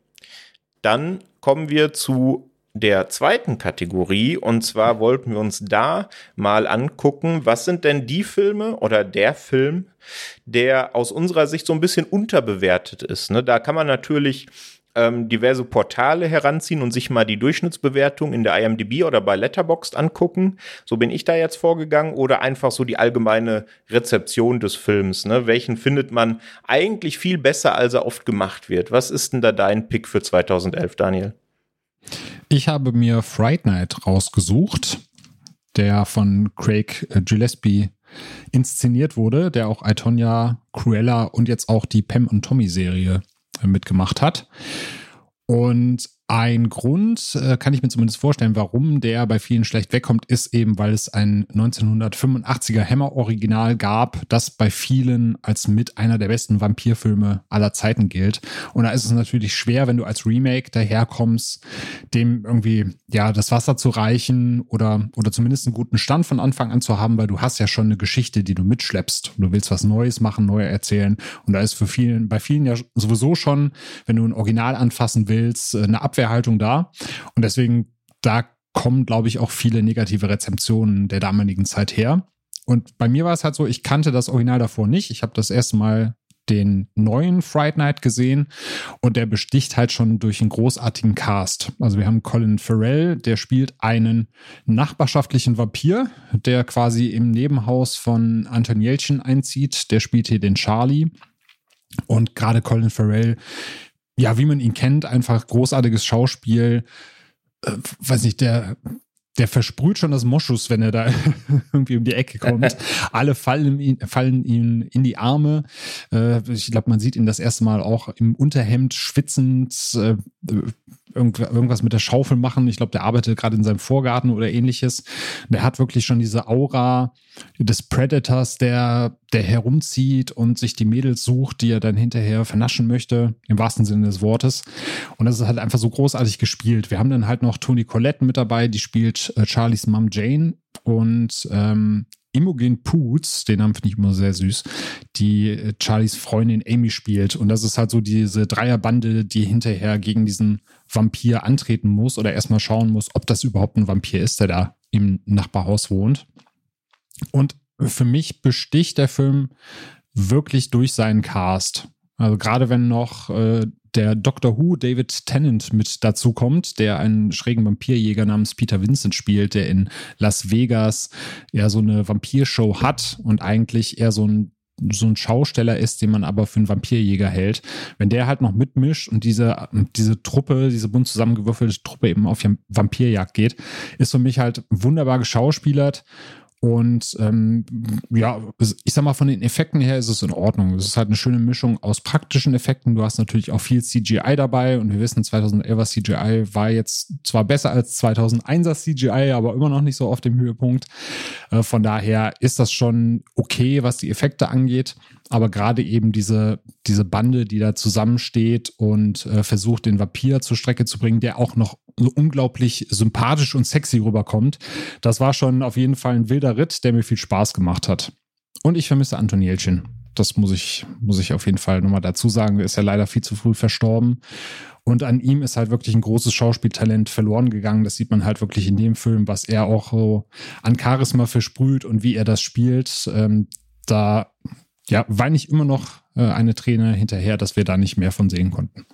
Speaker 1: Dann kommen wir zu der zweiten Kategorie und zwar wollten wir uns da mal angucken, was sind denn die Filme oder der Film, der aus unserer Sicht so ein bisschen unterbewertet ist. Ne? Da kann man natürlich ähm, diverse Portale heranziehen und sich mal die Durchschnittsbewertung in der IMDb oder bei Letterboxd angucken. So bin ich da jetzt vorgegangen oder einfach so die allgemeine Rezeption des Films. Ne? Welchen findet man eigentlich viel besser, als er oft gemacht wird? Was ist denn da dein Pick für 2011, Daniel?
Speaker 2: Ich habe mir Fright Night rausgesucht, der von Craig Gillespie inszeniert wurde, der auch Itonia, Cruella und jetzt auch die Pam und Tommy Serie mitgemacht hat. Und ein Grund, äh, kann ich mir zumindest vorstellen, warum der bei vielen schlecht wegkommt, ist eben, weil es ein 1985er Hammer-Original gab, das bei vielen als mit einer der besten Vampirfilme aller Zeiten gilt. Und da ist es natürlich schwer, wenn du als Remake daherkommst, dem irgendwie, ja, das Wasser zu reichen oder, oder zumindest einen guten Stand von Anfang an zu haben, weil du hast ja schon eine Geschichte, die du mitschleppst. Du willst was Neues machen, neu erzählen. Und da ist für vielen, bei vielen ja sowieso schon, wenn du ein Original anfassen willst, eine Abwehr Abwehrhaltung da. Und deswegen, da kommen, glaube ich, auch viele negative Rezeptionen der damaligen Zeit her. Und bei mir war es halt so, ich kannte das Original davor nicht. Ich habe das erste Mal den neuen Fright Night gesehen und der besticht halt schon durch einen großartigen Cast. Also wir haben Colin Farrell, der spielt einen nachbarschaftlichen Vampir, der quasi im Nebenhaus von Anton Jelchin einzieht. Der spielt hier den Charlie. Und gerade Colin Farrell ja, wie man ihn kennt, einfach großartiges Schauspiel. Äh, weiß nicht, der, der versprüht schon das Moschus, wenn er da *laughs* irgendwie um die Ecke kommt. *laughs* Alle fallen, ihm, fallen ihm in die Arme. Äh, ich glaube, man sieht ihn das erste Mal auch im Unterhemd schwitzend äh, irgendwas mit der Schaufel machen. Ich glaube, der arbeitet gerade in seinem Vorgarten oder ähnliches. Der hat wirklich schon diese Aura des Predators, der, der herumzieht und sich die Mädels sucht, die er dann hinterher vernaschen möchte, im wahrsten Sinne des Wortes. Und das ist halt einfach so großartig gespielt. Wir haben dann halt noch Toni Collette mit dabei, die spielt äh, Charlies Mom Jane und ähm, Imogen Poots, den Namen finde ich immer sehr süß, die äh, Charlies Freundin Amy spielt. Und das ist halt so diese Dreierbande, die hinterher gegen diesen Vampir antreten muss oder erstmal schauen muss, ob das überhaupt ein Vampir ist, der da im Nachbarhaus wohnt. Und für mich besticht der Film wirklich durch seinen Cast. Also gerade wenn noch äh, der Doctor Who David Tennant mit dazu kommt, der einen schrägen Vampirjäger namens Peter Vincent spielt, der in Las Vegas ja so eine Vampirshow hat und eigentlich eher so ein so ein Schausteller ist, den man aber für einen Vampirjäger hält, wenn der halt noch mitmischt und diese, diese Truppe, diese bunt zusammengewürfelte Truppe eben auf Vampirjagd geht, ist für mich halt wunderbar geschauspielert und ähm, ja, ich sag mal, von den Effekten her ist es in Ordnung. Es ist halt eine schöne Mischung aus praktischen Effekten. Du hast natürlich auch viel CGI dabei und wir wissen, 2011er CGI war jetzt zwar besser als 2001er CGI, aber immer noch nicht so auf dem Höhepunkt. Äh, von daher ist das schon okay, was die Effekte angeht. Aber gerade eben diese, diese Bande, die da zusammensteht und äh, versucht, den Vampir zur Strecke zu bringen, der auch noch so unglaublich sympathisch und sexy rüberkommt, das war schon auf jeden Fall ein wilder Ritt, der mir viel Spaß gemacht hat. Und ich vermisse Antonielchen. Das muss ich, muss ich auf jeden Fall nochmal dazu sagen. Er ist ja leider viel zu früh verstorben. Und an ihm ist halt wirklich ein großes Schauspieltalent verloren gegangen. Das sieht man halt wirklich in dem Film, was er auch so an Charisma versprüht und wie er das spielt. Ähm, da ja, weine ich immer noch äh, eine Träne hinterher, dass wir da nicht mehr von sehen konnten.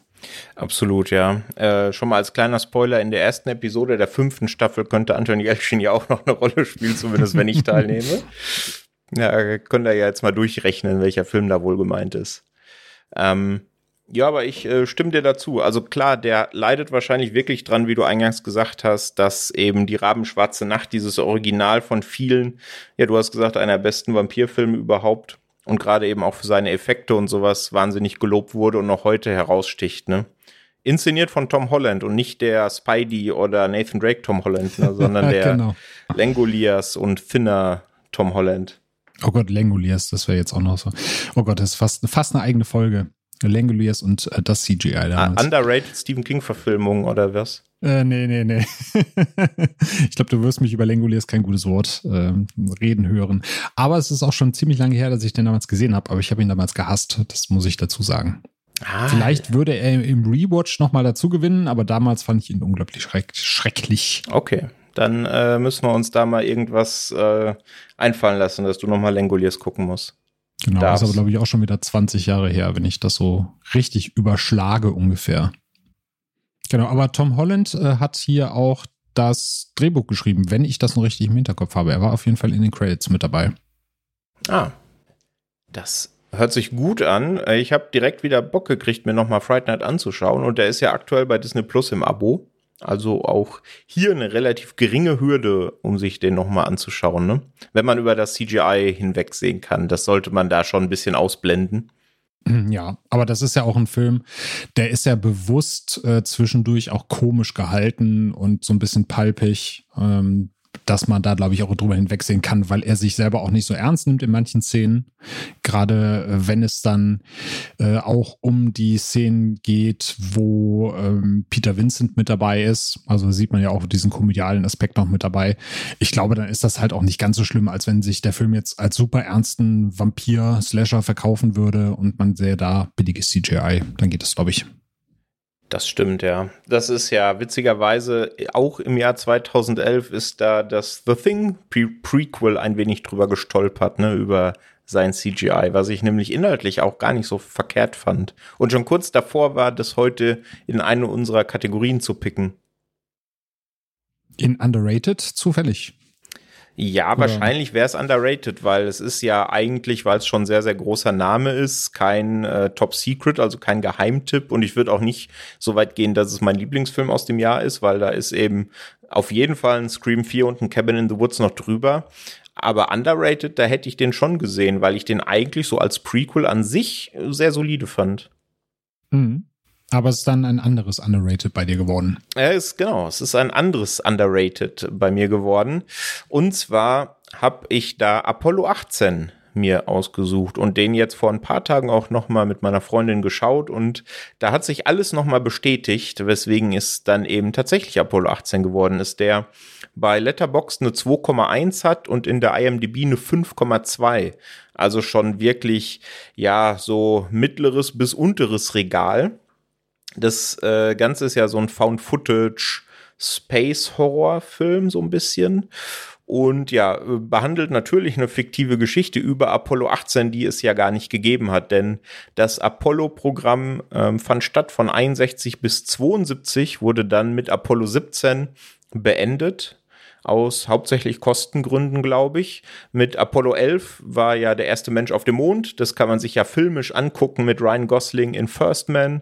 Speaker 1: Absolut, ja. Äh, schon mal als kleiner Spoiler, in der ersten Episode der fünften Staffel könnte Anton Jelchin ja auch noch eine Rolle spielen, zumindest wenn ich teilnehme. *laughs* Ja, könnt ihr ja jetzt mal durchrechnen, welcher Film da wohl gemeint ist. Ähm, ja, aber ich äh, stimme dir dazu. Also klar, der leidet wahrscheinlich wirklich dran, wie du eingangs gesagt hast, dass eben die Rabenschwarze Nacht, dieses Original von vielen, ja, du hast gesagt, einer der besten Vampirfilme überhaupt, und gerade eben auch für seine Effekte und sowas wahnsinnig gelobt wurde und noch heute heraussticht, ne? Inszeniert von Tom Holland und nicht der Spidey oder Nathan Drake Tom Holland, ne, sondern *laughs* der genau. Langoliers und Thinner Tom Holland.
Speaker 2: Oh Gott, Langoliers, das wäre jetzt auch noch so. Oh Gott, das ist fast, fast eine eigene Folge. Langoliers und äh, das CGI
Speaker 1: damals. Underrated Stephen King-Verfilmung oder was?
Speaker 2: Äh, nee, nee, nee. *laughs* ich glaube, du wirst mich über Langoliers kein gutes Wort äh, reden hören. Aber es ist auch schon ziemlich lange her, dass ich den damals gesehen habe, aber ich habe ihn damals gehasst, das muss ich dazu sagen. Ah. Vielleicht würde er im Rewatch nochmal dazu gewinnen, aber damals fand ich ihn unglaublich schreck schrecklich.
Speaker 1: Okay, dann äh, müssen wir uns da mal irgendwas äh, einfallen lassen, dass du nochmal Langoliers gucken musst.
Speaker 2: Genau, das ist aber, glaube ich, auch schon wieder 20 Jahre her, wenn ich das so richtig überschlage ungefähr. Genau, aber Tom Holland äh, hat hier auch das Drehbuch geschrieben, wenn ich das noch richtig im Hinterkopf habe. Er war auf jeden Fall in den Credits mit dabei.
Speaker 1: Ah, das hört sich gut an. Ich habe direkt wieder Bock gekriegt, mir nochmal Fright Night anzuschauen. Und der ist ja aktuell bei Disney Plus im Abo. Also auch hier eine relativ geringe Hürde, um sich den nochmal anzuschauen. Ne? Wenn man über das CGI hinwegsehen kann, das sollte man da schon ein bisschen ausblenden.
Speaker 2: Ja, aber das ist ja auch ein Film, der ist ja bewusst äh, zwischendurch auch komisch gehalten und so ein bisschen palpig. Ähm, dass man da, glaube ich, auch drüber hinwegsehen kann, weil er sich selber auch nicht so ernst nimmt in manchen Szenen. Gerade äh, wenn es dann äh, auch um die Szenen geht, wo ähm, Peter Vincent mit dabei ist. Also sieht man ja auch diesen komedialen Aspekt noch mit dabei. Ich glaube, dann ist das halt auch nicht ganz so schlimm, als wenn sich der Film jetzt als super ernsten Vampir-Slasher verkaufen würde und man sähe da billiges CGI. Dann geht das, glaube ich.
Speaker 1: Das stimmt, ja. Das ist ja witzigerweise auch im Jahr 2011 ist da das The Thing Pre Prequel ein wenig drüber gestolpert, ne, über sein CGI, was ich nämlich inhaltlich auch gar nicht so verkehrt fand. Und schon kurz davor war das heute in eine unserer Kategorien zu picken.
Speaker 2: In Underrated zufällig.
Speaker 1: Ja, Oder? wahrscheinlich wäre es underrated, weil es ist ja eigentlich, weil es schon sehr, sehr großer Name ist, kein äh, Top Secret, also kein Geheimtipp. Und ich würde auch nicht so weit gehen, dass es mein Lieblingsfilm aus dem Jahr ist, weil da ist eben auf jeden Fall ein Scream 4 und ein Cabin in the Woods noch drüber. Aber underrated, da hätte ich den schon gesehen, weil ich den eigentlich so als Prequel an sich sehr solide fand.
Speaker 2: Mhm. Aber es ist dann ein anderes Underrated bei dir geworden.
Speaker 1: Ja, ist, genau, es ist ein anderes Underrated bei mir geworden. Und zwar habe ich da Apollo 18 mir ausgesucht und den jetzt vor ein paar Tagen auch noch mal mit meiner Freundin geschaut und da hat sich alles noch mal bestätigt, weswegen es dann eben tatsächlich Apollo 18 geworden ist, der bei Letterboxd eine 2,1 hat und in der IMDb eine 5,2. Also schon wirklich ja so mittleres bis unteres Regal. Das äh, Ganze ist ja so ein Found-Footage Space-Horror-Film, so ein bisschen. Und ja, behandelt natürlich eine fiktive Geschichte über Apollo 18, die es ja gar nicht gegeben hat. Denn das Apollo-Programm ähm, fand statt von 61 bis 72, wurde dann mit Apollo 17 beendet aus hauptsächlich Kostengründen, glaube ich. Mit Apollo 11 war ja der erste Mensch auf dem Mond. Das kann man sich ja filmisch angucken mit Ryan Gosling in First Man.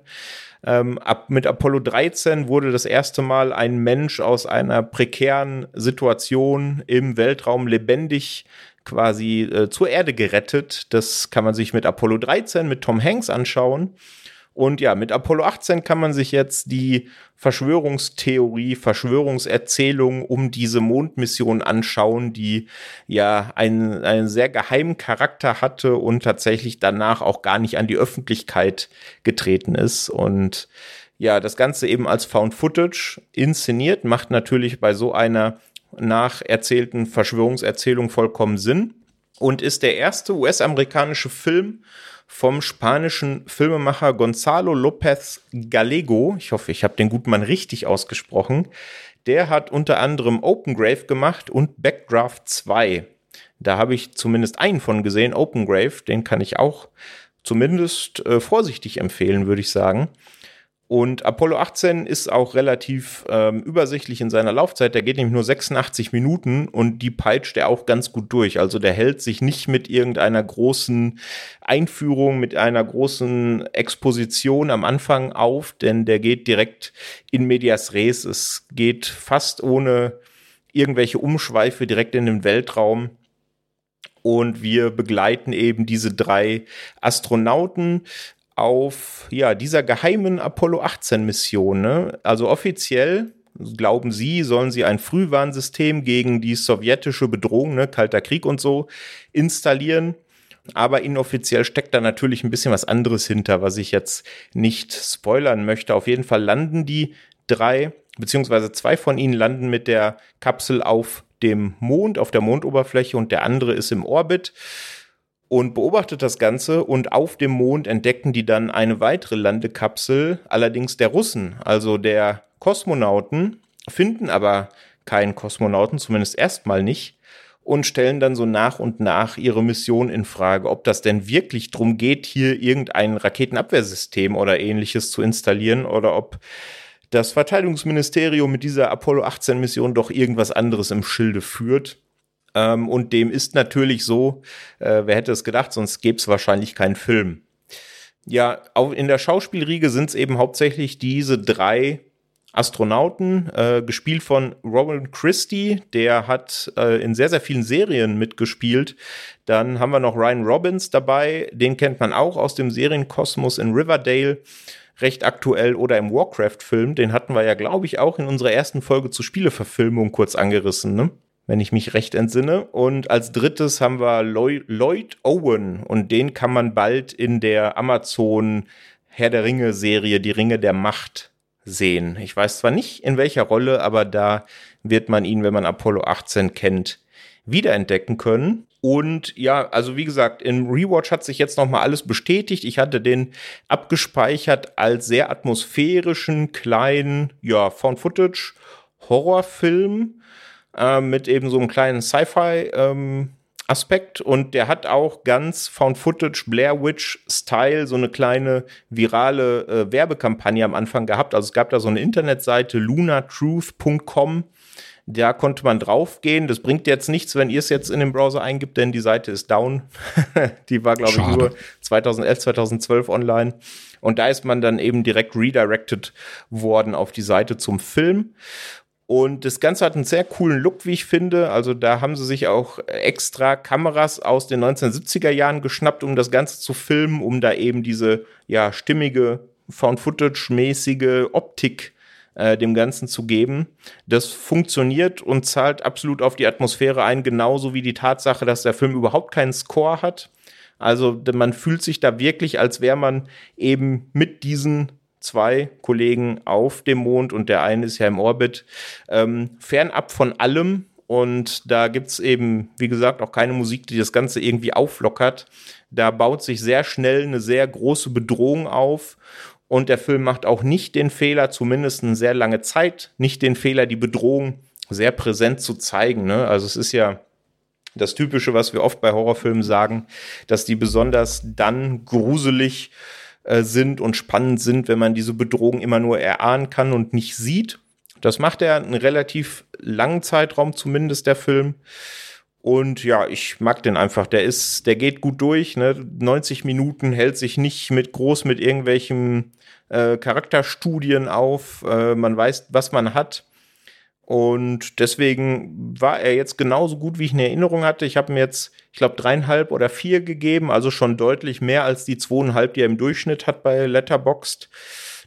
Speaker 1: Ähm, ab, mit Apollo 13 wurde das erste Mal ein Mensch aus einer prekären Situation im Weltraum lebendig quasi äh, zur Erde gerettet. Das kann man sich mit Apollo 13 mit Tom Hanks anschauen. Und ja, mit Apollo 18 kann man sich jetzt die Verschwörungstheorie, Verschwörungserzählung um diese Mondmission anschauen, die ja einen, einen sehr geheimen Charakter hatte und tatsächlich danach auch gar nicht an die Öffentlichkeit getreten ist. Und ja, das Ganze eben als Found Footage inszeniert, macht natürlich bei so einer nacherzählten Verschwörungserzählung vollkommen Sinn und ist der erste US-amerikanische Film, vom spanischen Filmemacher Gonzalo López Gallego. Ich hoffe, ich habe den guten Mann richtig ausgesprochen. Der hat unter anderem Open Grave gemacht und Backdraft 2. Da habe ich zumindest einen von gesehen, Open Grave, den kann ich auch zumindest äh, vorsichtig empfehlen, würde ich sagen. Und Apollo 18 ist auch relativ ähm, übersichtlich in seiner Laufzeit. Der geht nämlich nur 86 Minuten und die peitscht er auch ganz gut durch. Also der hält sich nicht mit irgendeiner großen Einführung, mit einer großen Exposition am Anfang auf, denn der geht direkt in medias res. Es geht fast ohne irgendwelche Umschweife direkt in den Weltraum. Und wir begleiten eben diese drei Astronauten auf ja dieser geheimen Apollo 18 Mission. Ne? Also offiziell glauben sie, sollen sie ein Frühwarnsystem gegen die sowjetische Bedrohung, ne, Kalter Krieg und so, installieren. Aber inoffiziell steckt da natürlich ein bisschen was anderes hinter, was ich jetzt nicht spoilern möchte. Auf jeden Fall landen die drei, beziehungsweise zwei von ihnen landen mit der Kapsel auf dem Mond, auf der Mondoberfläche und der andere ist im Orbit und beobachtet das Ganze und auf dem Mond entdecken die dann eine weitere Landekapsel, allerdings der Russen, also der Kosmonauten, finden aber keinen Kosmonauten, zumindest erstmal nicht, und stellen dann so nach und nach ihre Mission in Frage, ob das denn wirklich drum geht, hier irgendein Raketenabwehrsystem oder ähnliches zu installieren oder ob das Verteidigungsministerium mit dieser Apollo 18 Mission doch irgendwas anderes im Schilde führt. Ähm, und dem ist natürlich so, äh, wer hätte es gedacht, sonst gäbe es wahrscheinlich keinen Film. Ja, auch in der Schauspielriege sind es eben hauptsächlich diese drei Astronauten, äh, gespielt von Robin Christie, der hat äh, in sehr, sehr vielen Serien mitgespielt. Dann haben wir noch Ryan Robbins dabei, den kennt man auch aus dem Serienkosmos in Riverdale, recht aktuell, oder im Warcraft-Film, den hatten wir ja, glaube ich, auch in unserer ersten Folge zur Spieleverfilmung kurz angerissen, ne? Wenn ich mich recht entsinne. Und als drittes haben wir Lloyd, Owen und den kann man bald in der Amazon Herr der Ringe Serie Die Ringe der Macht sehen. Ich weiß zwar nicht in welcher Rolle, aber da wird man ihn, wenn man Apollo 18 kennt, wiederentdecken können. Und ja, also wie gesagt, im Rewatch hat sich jetzt noch mal alles bestätigt. Ich hatte den abgespeichert als sehr atmosphärischen kleinen, ja, Found Footage Horrorfilm äh, mit eben so einem kleinen Sci-Fi ähm, Aspekt und der hat auch ganz Found Footage Blair Witch Style so eine kleine virale äh, Werbekampagne am Anfang gehabt. Also es gab da so eine Internetseite lunatruth.com. Da konnte man draufgehen. Das bringt jetzt nichts, wenn ihr es jetzt in den Browser eingibt, denn die Seite ist down. *laughs* die war, glaube ich, nur 2011, 2012 online. Und da ist man dann eben direkt redirected worden auf die Seite zum Film. Und das Ganze hat einen sehr coolen Look, wie ich finde. Also da haben sie sich auch extra Kameras aus den 1970er Jahren geschnappt, um das Ganze zu filmen, um da eben diese ja stimmige Found-Footage-mäßige Optik äh, dem Ganzen zu geben. Das funktioniert und zahlt absolut auf die Atmosphäre ein, genauso wie die Tatsache, dass der Film überhaupt keinen Score hat. Also man fühlt sich da wirklich, als wäre man eben mit diesen zwei Kollegen auf dem Mond und der eine ist ja im Orbit, ähm, fernab von allem. Und da gibt es eben, wie gesagt, auch keine Musik, die das Ganze irgendwie auflockert. Da baut sich sehr schnell eine sehr große Bedrohung auf. Und der Film macht auch nicht den Fehler, zumindest eine sehr lange Zeit, nicht den Fehler, die Bedrohung sehr präsent zu zeigen. Ne? Also es ist ja das Typische, was wir oft bei Horrorfilmen sagen, dass die besonders dann gruselig äh, sind und spannend sind, wenn man diese Bedrohung immer nur erahnen kann und nicht sieht. Das macht er einen relativ langen Zeitraum, zumindest der Film. Und ja, ich mag den einfach. Der ist, der geht gut durch. Ne? 90 Minuten hält sich nicht mit groß mit irgendwelchen äh, Charakterstudien auf. Äh, man weiß, was man hat. Und deswegen war er jetzt genauso gut, wie ich eine Erinnerung hatte. Ich habe mir jetzt, ich glaube, dreieinhalb oder vier gegeben, also schon deutlich mehr als die zweieinhalb, die er im Durchschnitt hat bei Letterboxd.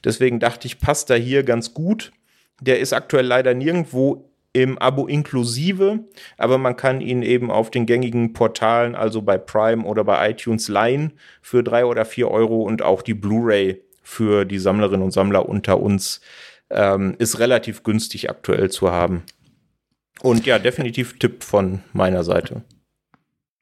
Speaker 1: Deswegen dachte ich, passt da hier ganz gut. Der ist aktuell leider nirgendwo im Abo inklusive, aber man kann ihn eben auf den gängigen Portalen, also bei Prime oder bei iTunes leihen für drei oder vier Euro und auch die Blu-ray für die Sammlerinnen und Sammler unter uns ähm, ist relativ günstig aktuell zu haben. Und ja, definitiv Tipp von meiner Seite.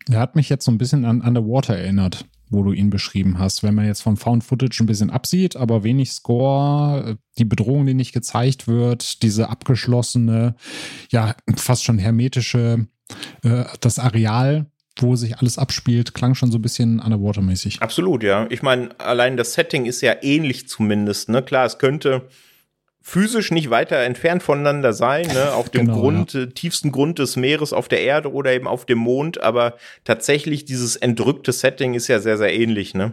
Speaker 2: Er hat mich jetzt so ein bisschen an Underwater erinnert, wo du ihn beschrieben hast. Wenn man jetzt vom Found Footage ein bisschen absieht, aber wenig Score, die Bedrohung, die nicht gezeigt wird, diese abgeschlossene, ja, fast schon hermetische, äh, das Areal, wo sich alles abspielt, klang schon so ein bisschen Underwater-mäßig.
Speaker 1: Absolut, ja. Ich meine, allein das Setting ist ja ähnlich zumindest. Ne? Klar, es könnte physisch nicht weiter entfernt voneinander sein, ne? *laughs* auf dem genau, Grund, ja. Äh, tiefsten Grund des Meeres auf der Erde oder eben auf dem Mond, aber tatsächlich dieses entrückte Setting ist ja sehr, sehr ähnlich, ne?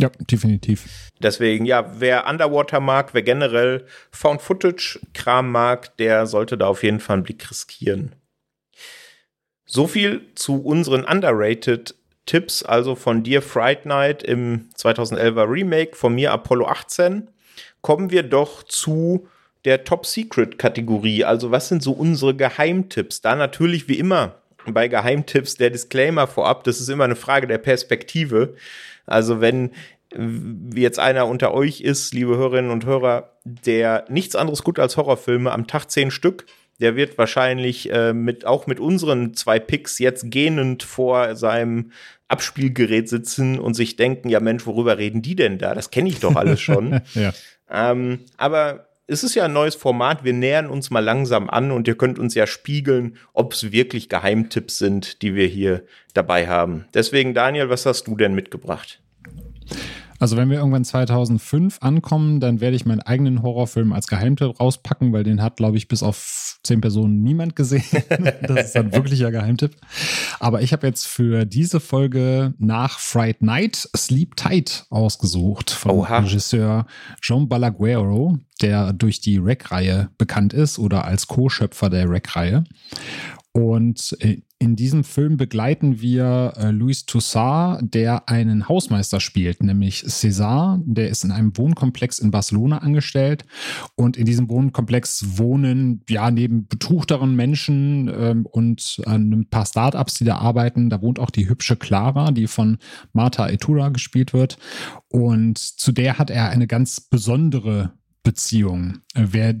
Speaker 2: Ja, definitiv.
Speaker 1: Deswegen, ja, wer Underwater mag, wer generell Found-Footage-Kram mag, der sollte da auf jeden Fall einen Blick riskieren. So viel zu unseren underrated Tipps, also von dir Fright Night im 2011er Remake, von mir Apollo 18. Kommen wir doch zu der Top Secret Kategorie. Also was sind so unsere Geheimtipps? Da natürlich wie immer bei Geheimtipps der Disclaimer vorab, das ist immer eine Frage der Perspektive. Also wenn jetzt einer unter euch ist, liebe Hörerinnen und Hörer, der nichts anderes gut als Horrorfilme am Tag zehn Stück, der wird wahrscheinlich äh, mit auch mit unseren zwei Picks jetzt gähnend vor seinem Abspielgerät sitzen und sich denken, ja Mensch, worüber reden die denn da? Das kenne ich doch alles schon. *laughs* ja. Ähm, aber es ist ja ein neues Format. Wir nähern uns mal langsam an und ihr könnt uns ja spiegeln, ob es wirklich Geheimtipps sind, die wir hier dabei haben. Deswegen, Daniel, was hast du denn mitgebracht?
Speaker 2: Also wenn wir irgendwann 2005 ankommen, dann werde ich meinen eigenen Horrorfilm als Geheimtipp rauspacken, weil den hat, glaube ich, bis auf zehn Personen niemand gesehen. *laughs* das ist ein wirklicher Geheimtipp. Aber ich habe jetzt für diese Folge nach Fright Night Sleep Tight ausgesucht von Oha. Regisseur Jean Balaguero, der durch die Rec-Reihe bekannt ist oder als Co-Schöpfer der Rec-Reihe. Und äh, in diesem Film begleiten wir äh, Louis Toussaint, der einen Hausmeister spielt, nämlich César. Der ist in einem Wohnkomplex in Barcelona angestellt. Und in diesem Wohnkomplex wohnen, ja, neben betuchteren Menschen ähm, und äh, ein paar Startups, die da arbeiten. Da wohnt auch die hübsche Clara, die von Marta Etura gespielt wird. Und zu der hat er eine ganz besondere Beziehung. Wer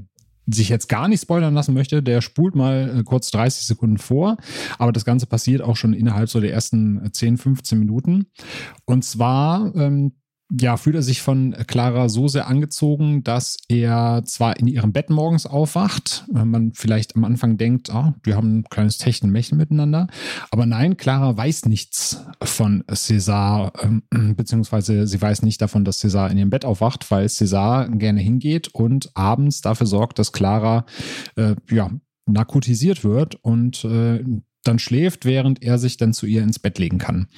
Speaker 2: sich jetzt gar nicht spoilern lassen möchte, der spult mal äh, kurz 30 Sekunden vor. Aber das Ganze passiert auch schon innerhalb so der ersten 10, 15 Minuten. Und zwar ähm, ja, fühlt er sich von Clara so sehr angezogen, dass er zwar in ihrem Bett morgens aufwacht, man vielleicht am Anfang denkt, ah, wir haben ein kleines Techtelmächtel miteinander, aber nein, Clara weiß nichts von César, äh, *clears throat* beziehungsweise sie weiß nicht davon, dass César in ihrem Bett aufwacht, weil César gerne hingeht und abends dafür sorgt, dass Clara äh, ja, narkotisiert wird und äh, dann schläft, während er sich dann zu ihr ins Bett legen kann.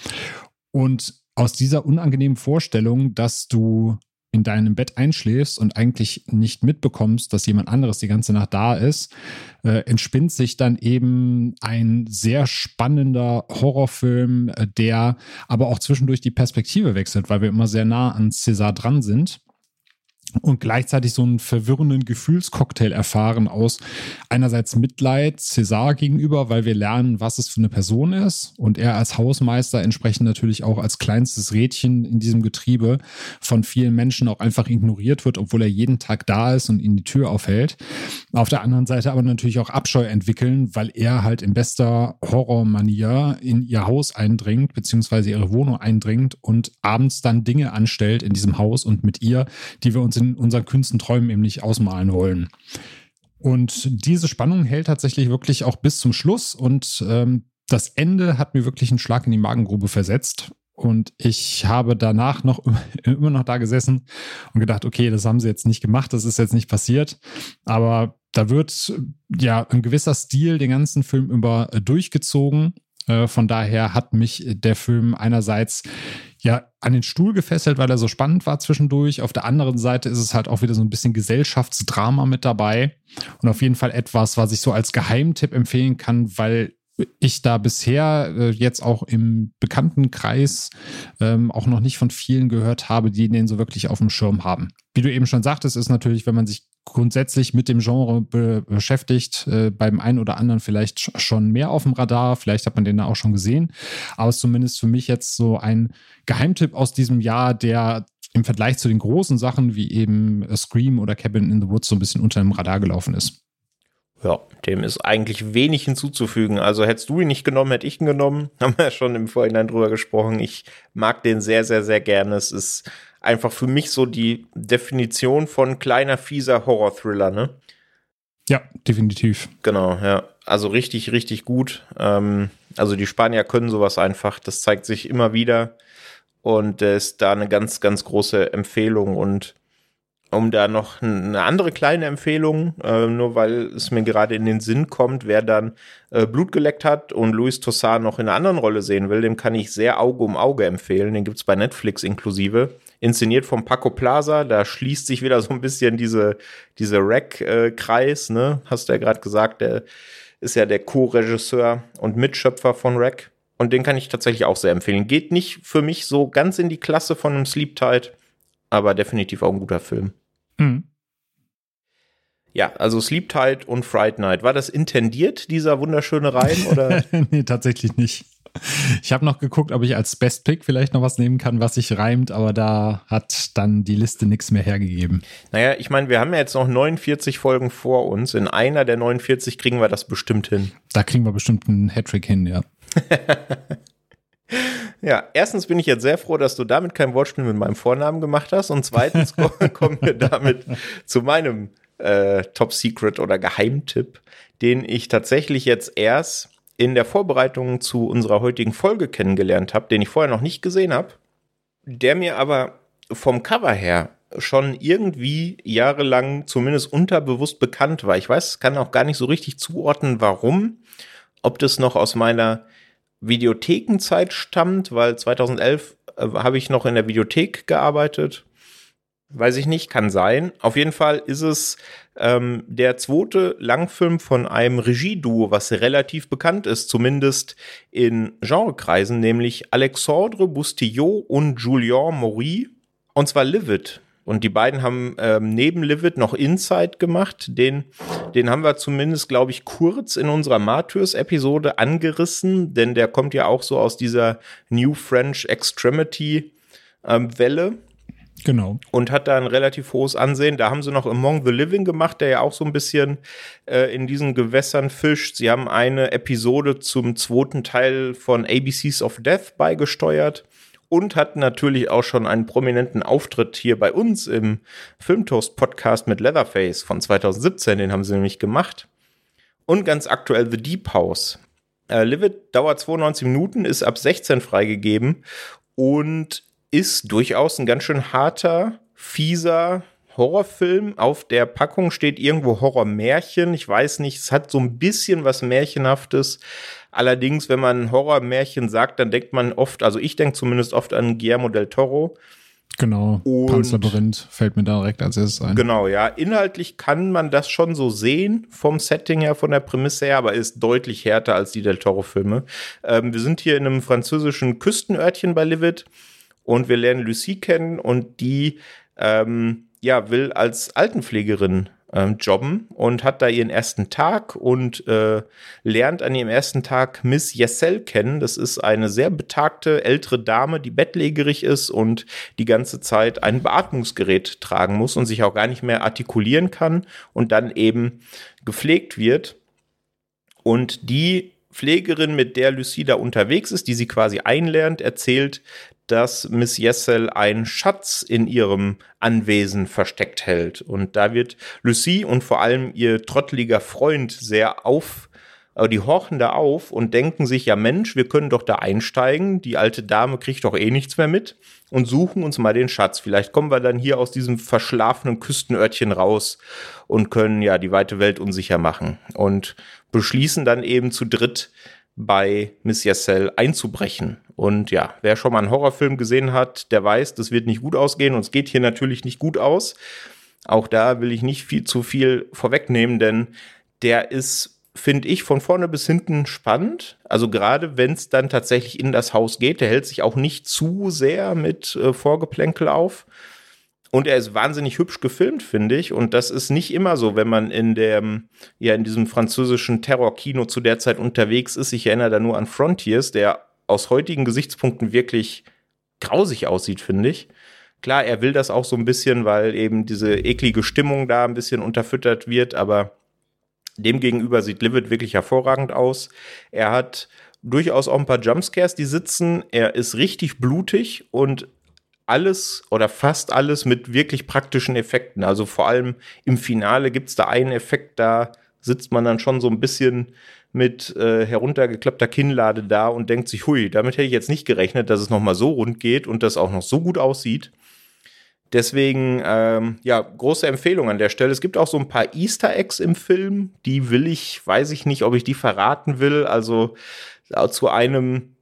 Speaker 2: Und aus dieser unangenehmen Vorstellung, dass du in deinem Bett einschläfst und eigentlich nicht mitbekommst, dass jemand anderes die ganze Nacht da ist, äh, entspinnt sich dann eben ein sehr spannender Horrorfilm, äh, der aber auch zwischendurch die Perspektive wechselt, weil wir immer sehr nah an César dran sind und gleichzeitig so einen verwirrenden Gefühlscocktail erfahren aus einerseits Mitleid César gegenüber, weil wir lernen, was es für eine Person ist und er als Hausmeister entsprechend natürlich auch als kleinstes Rädchen in diesem Getriebe von vielen Menschen auch einfach ignoriert wird, obwohl er jeden Tag da ist und ihnen die Tür aufhält. Auf der anderen Seite aber natürlich auch Abscheu entwickeln, weil er halt in bester Horrormanier in ihr Haus eindringt, beziehungsweise ihre Wohnung eindringt und abends dann Dinge anstellt in diesem Haus und mit ihr, die wir uns in unseren kühnsten Träumen eben nicht ausmalen wollen. Und diese Spannung hält tatsächlich wirklich auch bis zum Schluss und ähm, das Ende hat mir wirklich einen Schlag in die Magengrube versetzt. Und ich habe danach noch *laughs* immer noch da gesessen und gedacht, okay, das haben sie jetzt nicht gemacht, das ist jetzt nicht passiert. Aber da wird ja ein gewisser Stil den ganzen Film über durchgezogen. Äh, von daher hat mich der Film einerseits ja an den Stuhl gefesselt, weil er so spannend war zwischendurch. Auf der anderen Seite ist es halt auch wieder so ein bisschen Gesellschaftsdrama mit dabei und auf jeden Fall etwas, was ich so als Geheimtipp empfehlen kann, weil ich da bisher äh, jetzt auch im Bekanntenkreis ähm, auch noch nicht von vielen gehört habe, die den so wirklich auf dem Schirm haben. Wie du eben schon sagtest, ist natürlich, wenn man sich grundsätzlich mit dem Genre be beschäftigt, äh, beim einen oder anderen vielleicht schon mehr auf dem Radar, vielleicht hat man den da auch schon gesehen, aber es ist zumindest für mich jetzt so ein Geheimtipp aus diesem Jahr, der im Vergleich zu den großen Sachen wie eben Scream oder Cabin in the Woods so ein bisschen unter dem Radar gelaufen ist.
Speaker 1: Ja, dem ist eigentlich wenig hinzuzufügen. Also hättest du ihn nicht genommen, hätte ich ihn genommen. *laughs* Haben wir ja schon im Vorhinein drüber gesprochen. Ich mag den sehr, sehr, sehr gerne. Es ist einfach für mich so die Definition von kleiner, fieser Horror-Thriller, ne?
Speaker 2: Ja, definitiv.
Speaker 1: Genau, ja. Also richtig, richtig gut. Ähm, also die Spanier können sowas einfach. Das zeigt sich immer wieder. Und äh, ist da eine ganz, ganz große Empfehlung. Und um da noch eine andere kleine Empfehlung, äh, nur weil es mir gerade in den Sinn kommt, wer dann äh, Blut geleckt hat und Louis Tossard noch in einer anderen Rolle sehen will, dem kann ich sehr Auge um Auge empfehlen. Den gibt's bei Netflix inklusive. Inszeniert von Paco Plaza, da schließt sich wieder so ein bisschen diese, diese Rack-Kreis, ne? Hast du ja gerade gesagt, der ist ja der Co-Regisseur und Mitschöpfer von Rack. Und den kann ich tatsächlich auch sehr empfehlen. Geht nicht für mich so ganz in die Klasse von einem Sleep Tide, aber definitiv auch ein guter Film. Mhm. Ja, also Sleep Tide und Fright Night. War das intendiert, dieser wunderschöne Reim? Oder? *laughs*
Speaker 2: nee, tatsächlich nicht. Ich habe noch geguckt, ob ich als Best Pick vielleicht noch was nehmen kann, was sich reimt, aber da hat dann die Liste nichts mehr hergegeben.
Speaker 1: Naja, ich meine, wir haben ja jetzt noch 49 Folgen vor uns. In einer der 49 kriegen wir das bestimmt hin.
Speaker 2: Da kriegen wir bestimmt einen Hattrick hin, ja. *laughs*
Speaker 1: ja, erstens bin ich jetzt sehr froh, dass du damit kein Wortspiel mit meinem Vornamen gemacht hast. Und zweitens *laughs* kommen wir damit zu meinem äh, Top Secret oder Geheimtipp, den ich tatsächlich jetzt erst in der Vorbereitung zu unserer heutigen Folge kennengelernt habe, den ich vorher noch nicht gesehen habe, der mir aber vom Cover her schon irgendwie jahrelang zumindest unterbewusst bekannt war. Ich weiß, kann auch gar nicht so richtig zuordnen, warum. Ob das noch aus meiner Videothekenzeit stammt, weil 2011 äh, habe ich noch in der Videothek gearbeitet Weiß ich nicht, kann sein. Auf jeden Fall ist es ähm, der zweite Langfilm von einem Regieduo, was relativ bekannt ist, zumindest in Genrekreisen, nämlich Alexandre Boustillot und Julien Maury, und zwar Livid. Und die beiden haben ähm, neben Livid noch Inside gemacht. Den, den haben wir zumindest, glaube ich, kurz in unserer Martyrs-Episode angerissen, denn der kommt ja auch so aus dieser New French Extremity ähm, Welle.
Speaker 2: Genau.
Speaker 1: Und hat da ein relativ hohes Ansehen. Da haben sie noch Among the Living gemacht, der ja auch so ein bisschen äh, in diesen Gewässern fischt. Sie haben eine Episode zum zweiten Teil von ABCs of Death beigesteuert und hatten natürlich auch schon einen prominenten Auftritt hier bei uns im Filmtoast Podcast mit Leatherface von 2017. Den haben sie nämlich gemacht. Und ganz aktuell The Deep House. Äh, Live It dauert 92 Minuten, ist ab 16 freigegeben und ist durchaus ein ganz schön harter, fieser Horrorfilm. Auf der Packung steht irgendwo Horrormärchen. Ich weiß nicht, es hat so ein bisschen was Märchenhaftes. Allerdings, wenn man Horrormärchen sagt, dann denkt man oft, also ich denke zumindest oft an Guillermo del Toro.
Speaker 2: Genau, Panzerlabyrinth fällt mir da direkt als erstes ein.
Speaker 1: Genau, ja. Inhaltlich kann man das schon so sehen, vom Setting her, von der Prämisse her, aber ist deutlich härter als die Del Toro-Filme. Ähm, wir sind hier in einem französischen Küstenörtchen bei Livid und wir lernen Lucie kennen und die ähm, ja will als Altenpflegerin ähm, jobben und hat da ihren ersten Tag und äh, lernt an ihrem ersten Tag Miss Yessel kennen. Das ist eine sehr betagte ältere Dame, die bettlägerig ist und die ganze Zeit ein Beatmungsgerät tragen muss und sich auch gar nicht mehr artikulieren kann und dann eben gepflegt wird. Und die Pflegerin, mit der Lucida unterwegs ist, die sie quasi einlernt, erzählt, dass Miss Jessel einen Schatz in ihrem Anwesen versteckt hält. Und da wird Lucie und vor allem ihr trotteliger Freund sehr auf, äh, die horchen da auf und denken sich, ja Mensch, wir können doch da einsteigen, die alte Dame kriegt doch eh nichts mehr mit und suchen uns mal den Schatz. Vielleicht kommen wir dann hier aus diesem verschlafenen Küstenörtchen raus und können ja die weite Welt unsicher machen und beschließen dann eben zu dritt, bei Miss Yassel einzubrechen. Und ja, wer schon mal einen Horrorfilm gesehen hat, der weiß, das wird nicht gut ausgehen und es geht hier natürlich nicht gut aus. Auch da will ich nicht viel zu viel vorwegnehmen, denn der ist, finde ich, von vorne bis hinten spannend. Also gerade wenn es dann tatsächlich in das Haus geht, der hält sich auch nicht zu sehr mit äh, Vorgeplänkel auf. Und er ist wahnsinnig hübsch gefilmt, finde ich. Und das ist nicht immer so, wenn man in dem, ja, in diesem französischen Terrorkino zu der Zeit unterwegs ist. Ich erinnere da nur an Frontiers, der aus heutigen Gesichtspunkten wirklich grausig aussieht, finde ich. Klar, er will das auch so ein bisschen, weil eben diese eklige Stimmung da ein bisschen unterfüttert wird, aber demgegenüber sieht Livid wirklich hervorragend aus. Er hat durchaus auch ein paar Jumpscares, die sitzen. Er ist richtig blutig und alles oder fast alles mit wirklich praktischen Effekten. Also vor allem im Finale gibt es da einen Effekt, da sitzt man dann schon so ein bisschen mit äh, heruntergeklappter Kinnlade da und denkt sich, hui, damit hätte ich jetzt nicht gerechnet, dass es nochmal so rund geht und das auch noch so gut aussieht. Deswegen, ähm, ja, große Empfehlung an der Stelle. Es gibt auch so ein paar Easter Eggs im Film, die will ich, weiß ich nicht, ob ich die verraten will. Also äh, zu einem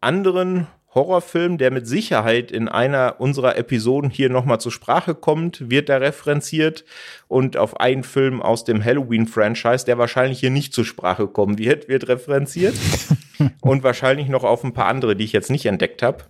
Speaker 1: anderen Horrorfilm, der mit Sicherheit in einer unserer Episoden hier nochmal zur Sprache kommt, wird da referenziert und auf einen Film aus dem Halloween-Franchise, der wahrscheinlich hier nicht zur Sprache kommen wird, wird referenziert *laughs* und wahrscheinlich noch auf ein paar andere, die ich jetzt nicht entdeckt habe.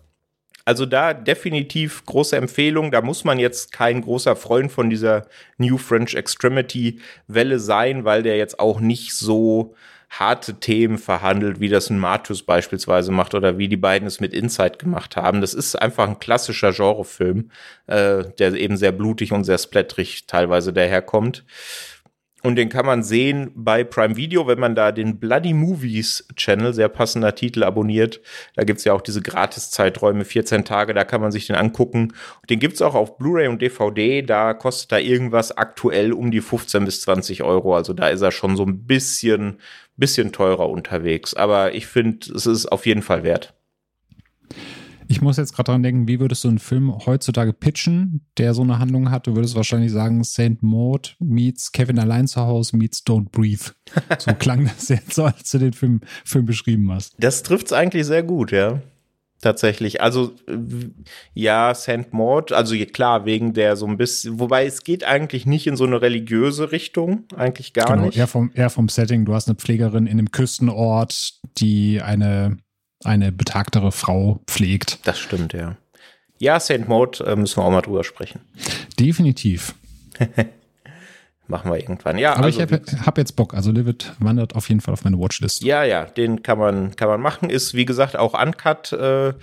Speaker 1: Also da definitiv große Empfehlung. Da muss man jetzt kein großer Freund von dieser New French Extremity Welle sein, weil der jetzt auch nicht so harte Themen verhandelt, wie das ein Martus beispielsweise macht oder wie die beiden es mit Inside gemacht haben. Das ist einfach ein klassischer Genrefilm, äh, der eben sehr blutig und sehr splatterig teilweise daherkommt. Und den kann man sehen bei Prime Video, wenn man da den Bloody Movies Channel, sehr passender Titel, abonniert. Da gibt's ja auch diese Gratis-Zeiträume, 14 Tage, da kann man sich den angucken. Den gibt's auch auf Blu-ray und DVD, da kostet da irgendwas aktuell um die 15 bis 20 Euro. Also da ist er schon so ein bisschen, bisschen teurer unterwegs. Aber ich finde, es ist auf jeden Fall wert.
Speaker 2: Ich muss jetzt gerade dran denken, wie würdest du einen Film heutzutage pitchen, der so eine Handlung hat? Du würdest wahrscheinlich sagen, Saint Maud meets Kevin allein zu Hause meets Don't Breathe. *laughs* So klang das jetzt, so, als du den Film, Film beschrieben hast.
Speaker 1: Das trifft's eigentlich sehr gut, ja. Tatsächlich. Also, ja, Saint Maud, also klar, wegen der so ein bisschen, wobei es geht eigentlich nicht in so eine religiöse Richtung, eigentlich gar genau, nicht.
Speaker 2: Eher vom, eher vom Setting. Du hast eine Pflegerin in einem Küstenort, die eine eine betagtere Frau pflegt.
Speaker 1: Das stimmt, ja. Ja, St. Maud äh, müssen wir auch mal drüber sprechen.
Speaker 2: Definitiv. *laughs*
Speaker 1: Machen wir irgendwann. Ja,
Speaker 2: aber also, ich habe hab jetzt Bock. Also Livid wandert auf jeden Fall auf meine Watchlist.
Speaker 1: Ja, ja, den kann man kann man machen. Ist wie gesagt auch uncut. Äh,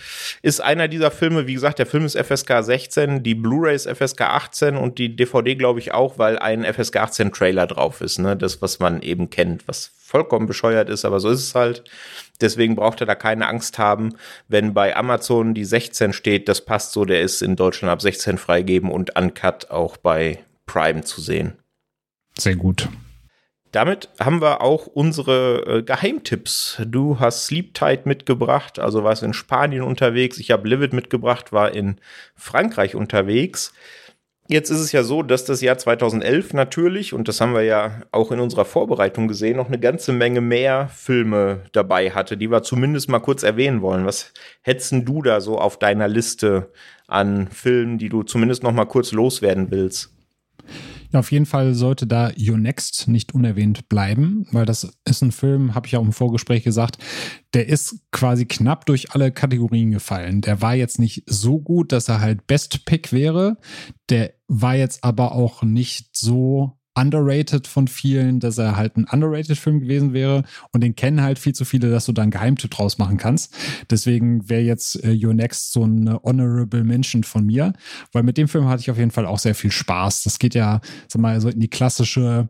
Speaker 1: ist einer dieser Filme. Wie gesagt, der Film ist FSK 16, die Blu-ray ist FSK 18 und die DVD glaube ich auch, weil ein FSK 18 Trailer drauf ist. Ne, das was man eben kennt, was vollkommen bescheuert ist, aber so ist es halt. Deswegen braucht er da keine Angst haben, wenn bei Amazon die 16 steht, das passt so, der ist in Deutschland ab 16 freigeben und uncut auch bei Prime zu sehen.
Speaker 2: Sehr gut.
Speaker 1: Damit haben wir auch unsere äh, Geheimtipps. Du hast Sleep Tight mitgebracht, also warst in Spanien unterwegs. Ich habe Livid mitgebracht, war in Frankreich unterwegs. Jetzt ist es ja so, dass das Jahr 2011 natürlich, und das haben wir ja auch in unserer Vorbereitung gesehen, noch eine ganze Menge mehr Filme dabei hatte, die wir zumindest mal kurz erwähnen wollen. Was hättest du da so auf deiner Liste an Filmen, die du zumindest noch mal kurz loswerden willst?
Speaker 2: Ja, auf jeden Fall sollte da Your Next nicht unerwähnt bleiben, weil das ist ein Film, habe ich ja auch im Vorgespräch gesagt, der ist quasi knapp durch alle Kategorien gefallen. Der war jetzt nicht so gut, dass er halt Best Pick wäre. Der war jetzt aber auch nicht so underrated von vielen, dass er halt ein underrated Film gewesen wäre und den kennen halt viel zu viele, dass du da einen Geheimtipp draus machen kannst. Deswegen wäre jetzt äh, Your Next so eine honorable Mention von mir, weil mit dem Film hatte ich auf jeden Fall auch sehr viel Spaß. Das geht ja, sag mal, so in die klassische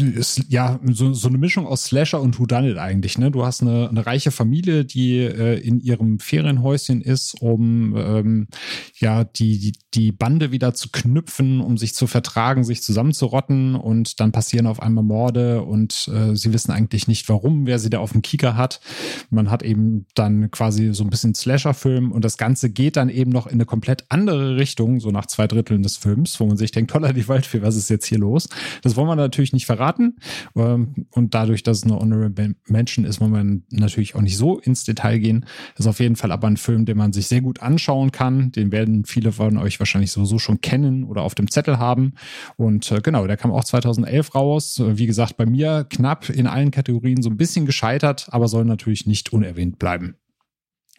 Speaker 2: ist ja so, so eine Mischung aus Slasher und Whodunit eigentlich. Ne? Du hast eine, eine reiche Familie, die äh, in ihrem Ferienhäuschen ist, um ähm, ja die, die, die Bande wieder zu knüpfen, um sich zu vertragen, sich zusammenzurotten und dann passieren auf einmal Morde und äh, sie wissen eigentlich nicht warum, wer sie da auf dem Kieker hat. Man hat eben dann quasi so ein bisschen Slasher-Film und das Ganze geht dann eben noch in eine komplett andere Richtung, so nach zwei Dritteln des Films, wo man sich denkt, toller die Waldfee, was ist jetzt hier los? Das wollen wir natürlich nicht verraten verraten. Ähm, und dadurch, dass es eine Honorable Mention ist, wollen wir natürlich auch nicht so ins Detail gehen. Das ist auf jeden Fall aber ein Film, den man sich sehr gut anschauen kann. Den werden viele von euch wahrscheinlich sowieso schon kennen oder auf dem Zettel haben. Und äh, genau, der kam auch 2011 raus. Wie gesagt, bei mir knapp in allen Kategorien so ein bisschen gescheitert, aber soll natürlich nicht unerwähnt bleiben.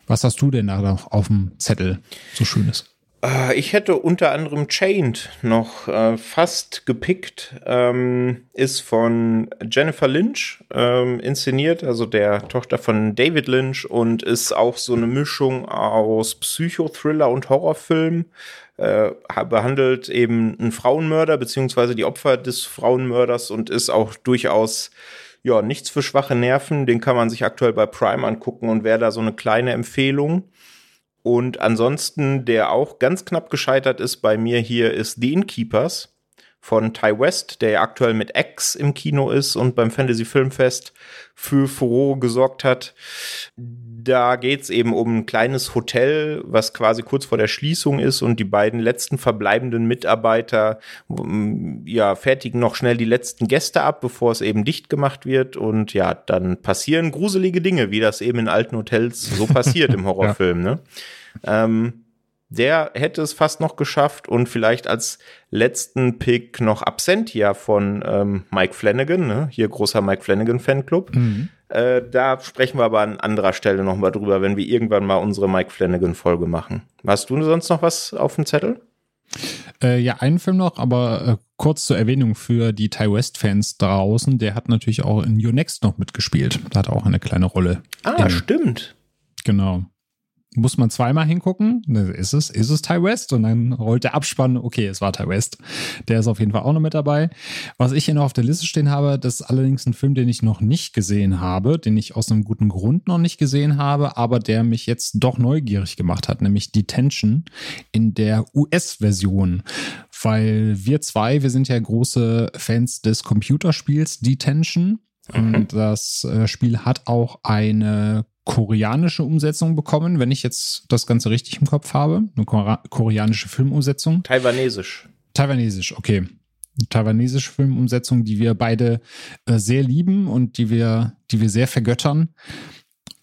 Speaker 2: Was hast du denn da noch auf dem Zettel so Schönes?
Speaker 1: Äh, ich hätte unter anderem Chained noch äh, fast gepickt. Ähm, ist von Jennifer Lynch ähm, inszeniert, also der Tochter von David Lynch und ist auch so eine Mischung aus Psychothriller und Horrorfilm. Äh, behandelt eben einen Frauenmörder beziehungsweise die Opfer des Frauenmörders und ist auch durchaus ja nichts für schwache Nerven. Den kann man sich aktuell bei Prime angucken und wäre da so eine kleine Empfehlung. Und ansonsten, der auch ganz knapp gescheitert ist bei mir hier, ist The Innkeepers von Ty West, der ja aktuell mit X im Kino ist und beim Fantasy Filmfest für Furore gesorgt hat. Da geht's eben um ein kleines Hotel, was quasi kurz vor der Schließung ist und die beiden letzten verbleibenden Mitarbeiter ja fertigen noch schnell die letzten Gäste ab, bevor es eben dicht gemacht wird und ja, dann passieren gruselige Dinge, wie das eben in alten Hotels so passiert im *laughs* Horrorfilm, ja. ne? Ähm, der hätte es fast noch geschafft und vielleicht als letzten Pick noch Absentia von ähm, Mike Flanagan, ne? hier großer Mike Flanagan Fanclub. Mhm. Äh, da sprechen wir aber an anderer Stelle nochmal drüber, wenn wir irgendwann mal unsere Mike Flanagan Folge machen. Hast du sonst noch was auf dem Zettel?
Speaker 2: Äh, ja, einen Film noch, aber äh, kurz zur Erwähnung für die Ty West Fans draußen, der hat natürlich auch in Your Next noch mitgespielt. Da hat auch eine kleine Rolle.
Speaker 1: Ah, stimmt.
Speaker 2: Genau muss man zweimal hingucken. Ist es, ist es Ty West? Und dann rollt der Abspann, okay, es war Ty West. Der ist auf jeden Fall auch noch mit dabei. Was ich hier noch auf der Liste stehen habe, das ist allerdings ein Film, den ich noch nicht gesehen habe, den ich aus einem guten Grund noch nicht gesehen habe, aber der mich jetzt doch neugierig gemacht hat, nämlich Detention in der US-Version. Weil wir zwei, wir sind ja große Fans des Computerspiels Detention. Mhm. Und das äh, Spiel hat auch eine koreanische Umsetzung bekommen, wenn ich jetzt das Ganze richtig im Kopf habe. Eine koreanische Filmumsetzung.
Speaker 1: Taiwanesisch.
Speaker 2: Taiwanesisch, okay. Eine taiwanesische Filmumsetzung, die wir beide äh, sehr lieben und die wir, die wir sehr vergöttern.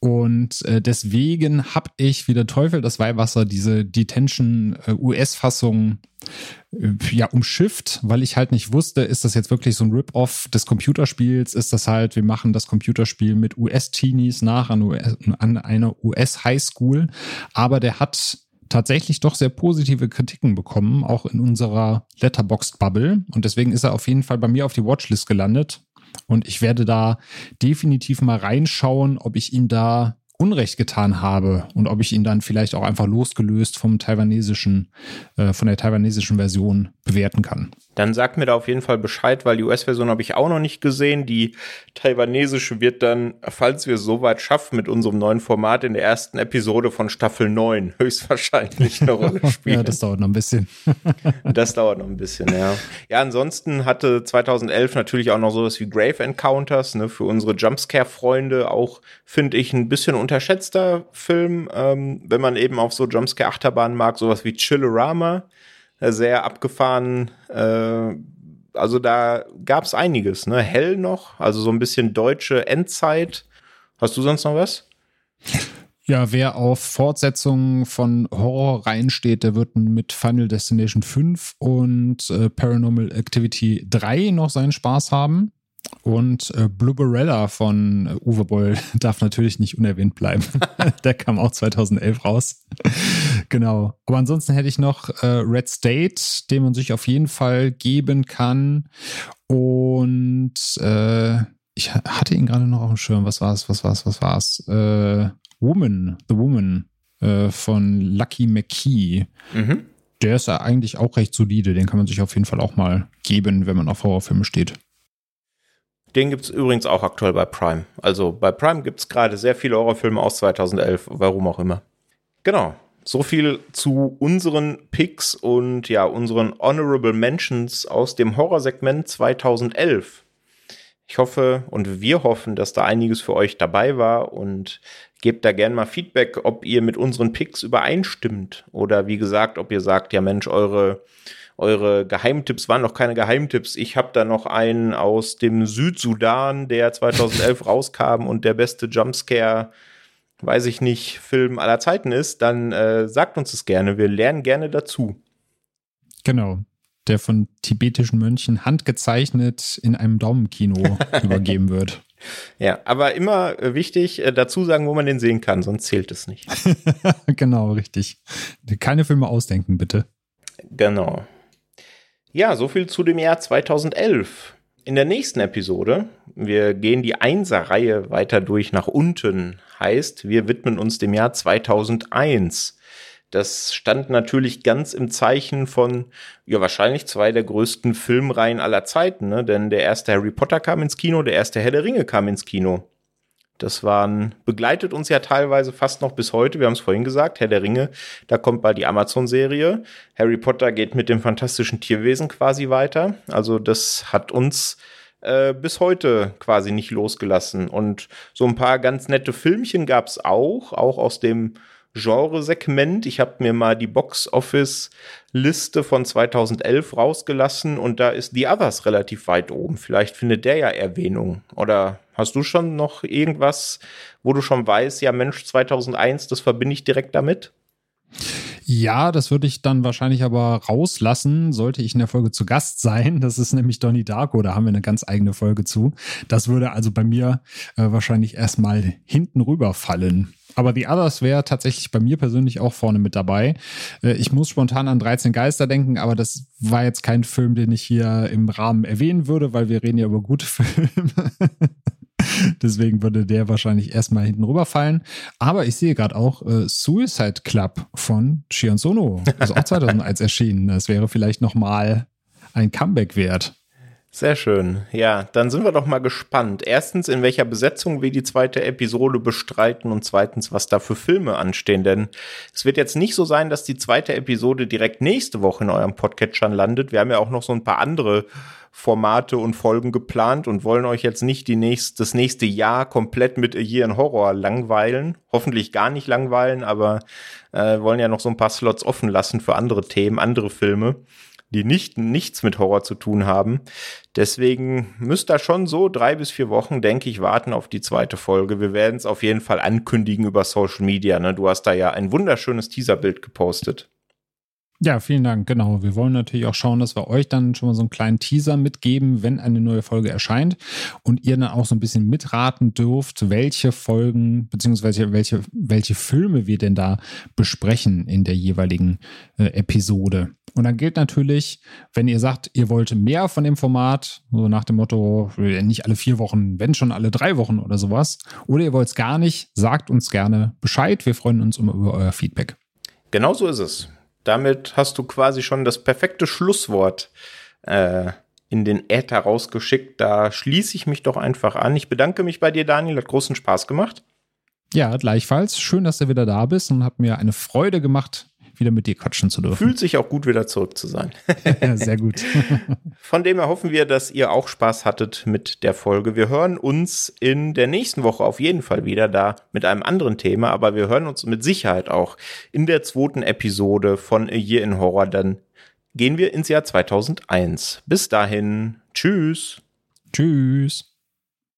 Speaker 2: Und äh, deswegen habe ich wie der Teufel das Weihwasser diese Detention äh, US-Fassung äh, ja umschifft, weil ich halt nicht wusste, ist das jetzt wirklich so ein Rip-Off des Computerspiels? Ist das halt, wir machen das Computerspiel mit US-Teenies nach an, US, an einer US-Highschool. Aber der hat tatsächlich doch sehr positive Kritiken bekommen, auch in unserer Letterboxd-Bubble. Und deswegen ist er auf jeden Fall bei mir auf die Watchlist gelandet. Und ich werde da definitiv mal reinschauen, ob ich ihn da Unrecht getan habe und ob ich ihn dann vielleicht auch einfach losgelöst vom taiwanesischen, äh, von der taiwanesischen Version bewerten kann.
Speaker 1: Dann sag mir da auf jeden Fall Bescheid, weil die US-Version habe ich auch noch nicht gesehen. Die taiwanesische wird dann, falls wir es soweit schaffen, mit unserem neuen Format in der ersten Episode von Staffel 9 höchstwahrscheinlich eine Rolle *laughs* spielen. ja,
Speaker 2: das dauert noch ein bisschen. *laughs*
Speaker 1: das dauert noch ein bisschen, ja. Ja, ansonsten hatte 2011 natürlich auch noch sowas wie Grave Encounters, ne, für unsere Jumpscare-Freunde auch, finde ich, ein bisschen unterschätzter Film, ähm, wenn man eben auf so Jumpscare-Achterbahnen mag, sowas wie Chillerama, äh, sehr abgefahren. Äh, also da gab es einiges, ne? Hell noch, also so ein bisschen deutsche Endzeit. Hast du sonst noch was?
Speaker 2: Ja, wer auf Fortsetzungen von Horror reinsteht, der wird mit Final Destination 5 und äh, Paranormal Activity 3 noch seinen Spaß haben. Und äh, Blubberella von äh, Uwe Boll *laughs* darf natürlich nicht unerwähnt bleiben. *laughs* Der kam auch 2011 raus. genau. Aber ansonsten hätte ich noch äh, Red State, den man sich auf jeden Fall geben kann. Und äh, ich hatte ihn gerade noch auf dem Schirm. Was war es? Was war es? Was war es? Äh, Woman, The Woman äh, von Lucky McKee. Mhm. Der ist ja eigentlich auch recht solide. Den kann man sich auf jeden Fall auch mal geben, wenn man auf Horrorfilme steht.
Speaker 1: Den gibt es übrigens auch aktuell bei Prime. Also bei Prime gibt es gerade sehr viele Horrorfilme aus 2011, warum auch immer. Genau. So viel zu unseren Picks und ja, unseren Honorable Mentions aus dem Horrorsegment 2011. Ich hoffe und wir hoffen, dass da einiges für euch dabei war und gebt da gerne mal Feedback, ob ihr mit unseren Picks übereinstimmt oder wie gesagt, ob ihr sagt, ja Mensch, eure eure Geheimtipps waren noch keine Geheimtipps. Ich habe da noch einen aus dem Südsudan, der 2011 *laughs* rauskam und der beste Jumpscare, weiß ich nicht, Film aller Zeiten ist. Dann äh, sagt uns das gerne. Wir lernen gerne dazu.
Speaker 2: Genau. Der von tibetischen Mönchen handgezeichnet in einem Daumenkino *laughs* übergeben wird.
Speaker 1: Ja, aber immer äh, wichtig äh, dazu sagen, wo man den sehen kann, sonst zählt es nicht. *laughs*
Speaker 2: genau, richtig. Keine Filme ausdenken, bitte.
Speaker 1: Genau. Ja, so viel zu dem Jahr 2011. In der nächsten Episode, wir gehen die Einser-Reihe weiter durch nach unten, heißt, wir widmen uns dem Jahr 2001. Das stand natürlich ganz im Zeichen von, ja, wahrscheinlich zwei der größten Filmreihen aller Zeiten, ne? denn der erste Harry Potter kam ins Kino, der erste Herr der Ringe kam ins Kino. Das waren, begleitet uns ja teilweise fast noch bis heute. Wir haben es vorhin gesagt, Herr der Ringe, da kommt bald die Amazon-Serie. Harry Potter geht mit dem fantastischen Tierwesen quasi weiter. Also das hat uns äh, bis heute quasi nicht losgelassen. Und so ein paar ganz nette Filmchen gab es auch, auch aus dem Genresegment. Ich habe mir mal die Box-Office-Liste von 2011 rausgelassen und da ist The Others relativ weit oben. Vielleicht findet der ja Erwähnung. Oder hast du schon noch irgendwas, wo du schon weißt, ja Mensch, 2001, das verbinde ich direkt damit?
Speaker 2: Ja, das würde ich dann wahrscheinlich aber rauslassen, sollte ich in der Folge zu Gast sein. Das ist nämlich Donnie Darko, da haben wir eine ganz eigene Folge zu. Das würde also bei mir äh, wahrscheinlich erstmal hinten rüberfallen. Aber The Others wäre tatsächlich bei mir persönlich auch vorne mit dabei. Äh, ich muss spontan an 13 Geister denken, aber das war jetzt kein Film, den ich hier im Rahmen erwähnen würde, weil wir reden ja über gute *laughs* Filme. Deswegen würde der wahrscheinlich erstmal hinten rüberfallen. Aber ich sehe gerade auch äh, Suicide Club von Shion Sono. Das ist auch 2001 erschienen. Das wäre vielleicht nochmal ein Comeback wert.
Speaker 1: Sehr schön. Ja, dann sind wir doch mal gespannt. Erstens, in welcher Besetzung wir die zweite Episode bestreiten und zweitens, was da für Filme anstehen. Denn es wird jetzt nicht so sein, dass die zweite Episode direkt nächste Woche in eurem Podcatchern landet. Wir haben ja auch noch so ein paar andere Formate und Folgen geplant und wollen euch jetzt nicht die nächst, das nächste Jahr komplett mit A Year in Horror langweilen. Hoffentlich gar nicht langweilen, aber äh, wollen ja noch so ein paar Slots offen lassen für andere Themen, andere Filme die nicht, nichts mit Horror zu tun haben. Deswegen müsst ihr schon so drei bis vier Wochen, denke ich, warten auf die zweite Folge. Wir werden es auf jeden Fall ankündigen über Social Media. Ne? Du hast da ja ein wunderschönes Teaserbild gepostet.
Speaker 2: Ja, vielen Dank. Genau. Wir wollen natürlich auch schauen, dass wir euch dann schon mal so einen kleinen Teaser mitgeben, wenn eine neue Folge erscheint und ihr dann auch so ein bisschen mitraten dürft, welche Folgen beziehungsweise welche, welche Filme wir denn da besprechen in der jeweiligen äh, Episode. Und dann gilt natürlich, wenn ihr sagt, ihr wollt mehr von dem Format, so nach dem Motto, nicht alle vier Wochen, wenn schon alle drei Wochen oder sowas, oder ihr wollt es gar nicht, sagt uns gerne Bescheid. Wir freuen uns immer über euer Feedback.
Speaker 1: Genau so ist es damit hast du quasi schon das perfekte Schlusswort äh, in den Äther rausgeschickt. Da schließe ich mich doch einfach an. Ich bedanke mich bei dir, Daniel. Hat großen Spaß gemacht.
Speaker 2: Ja, gleichfalls. Schön, dass du wieder da bist und hat mir eine Freude gemacht, wieder mit dir quatschen zu dürfen.
Speaker 1: Fühlt sich auch gut, wieder zurück zu sein.
Speaker 2: ja, *laughs* *laughs* sehr gut.
Speaker 1: Von dem her hoffen wir, dass ihr auch Spaß hattet mit der Folge. Wir hören uns in der nächsten Woche auf jeden Fall wieder da mit einem anderen Thema, aber wir hören uns mit Sicherheit auch in der zweiten Episode von A Year in Horror. Dann gehen wir ins Jahr 2001. Bis dahin. Tschüss.
Speaker 2: Tschüss.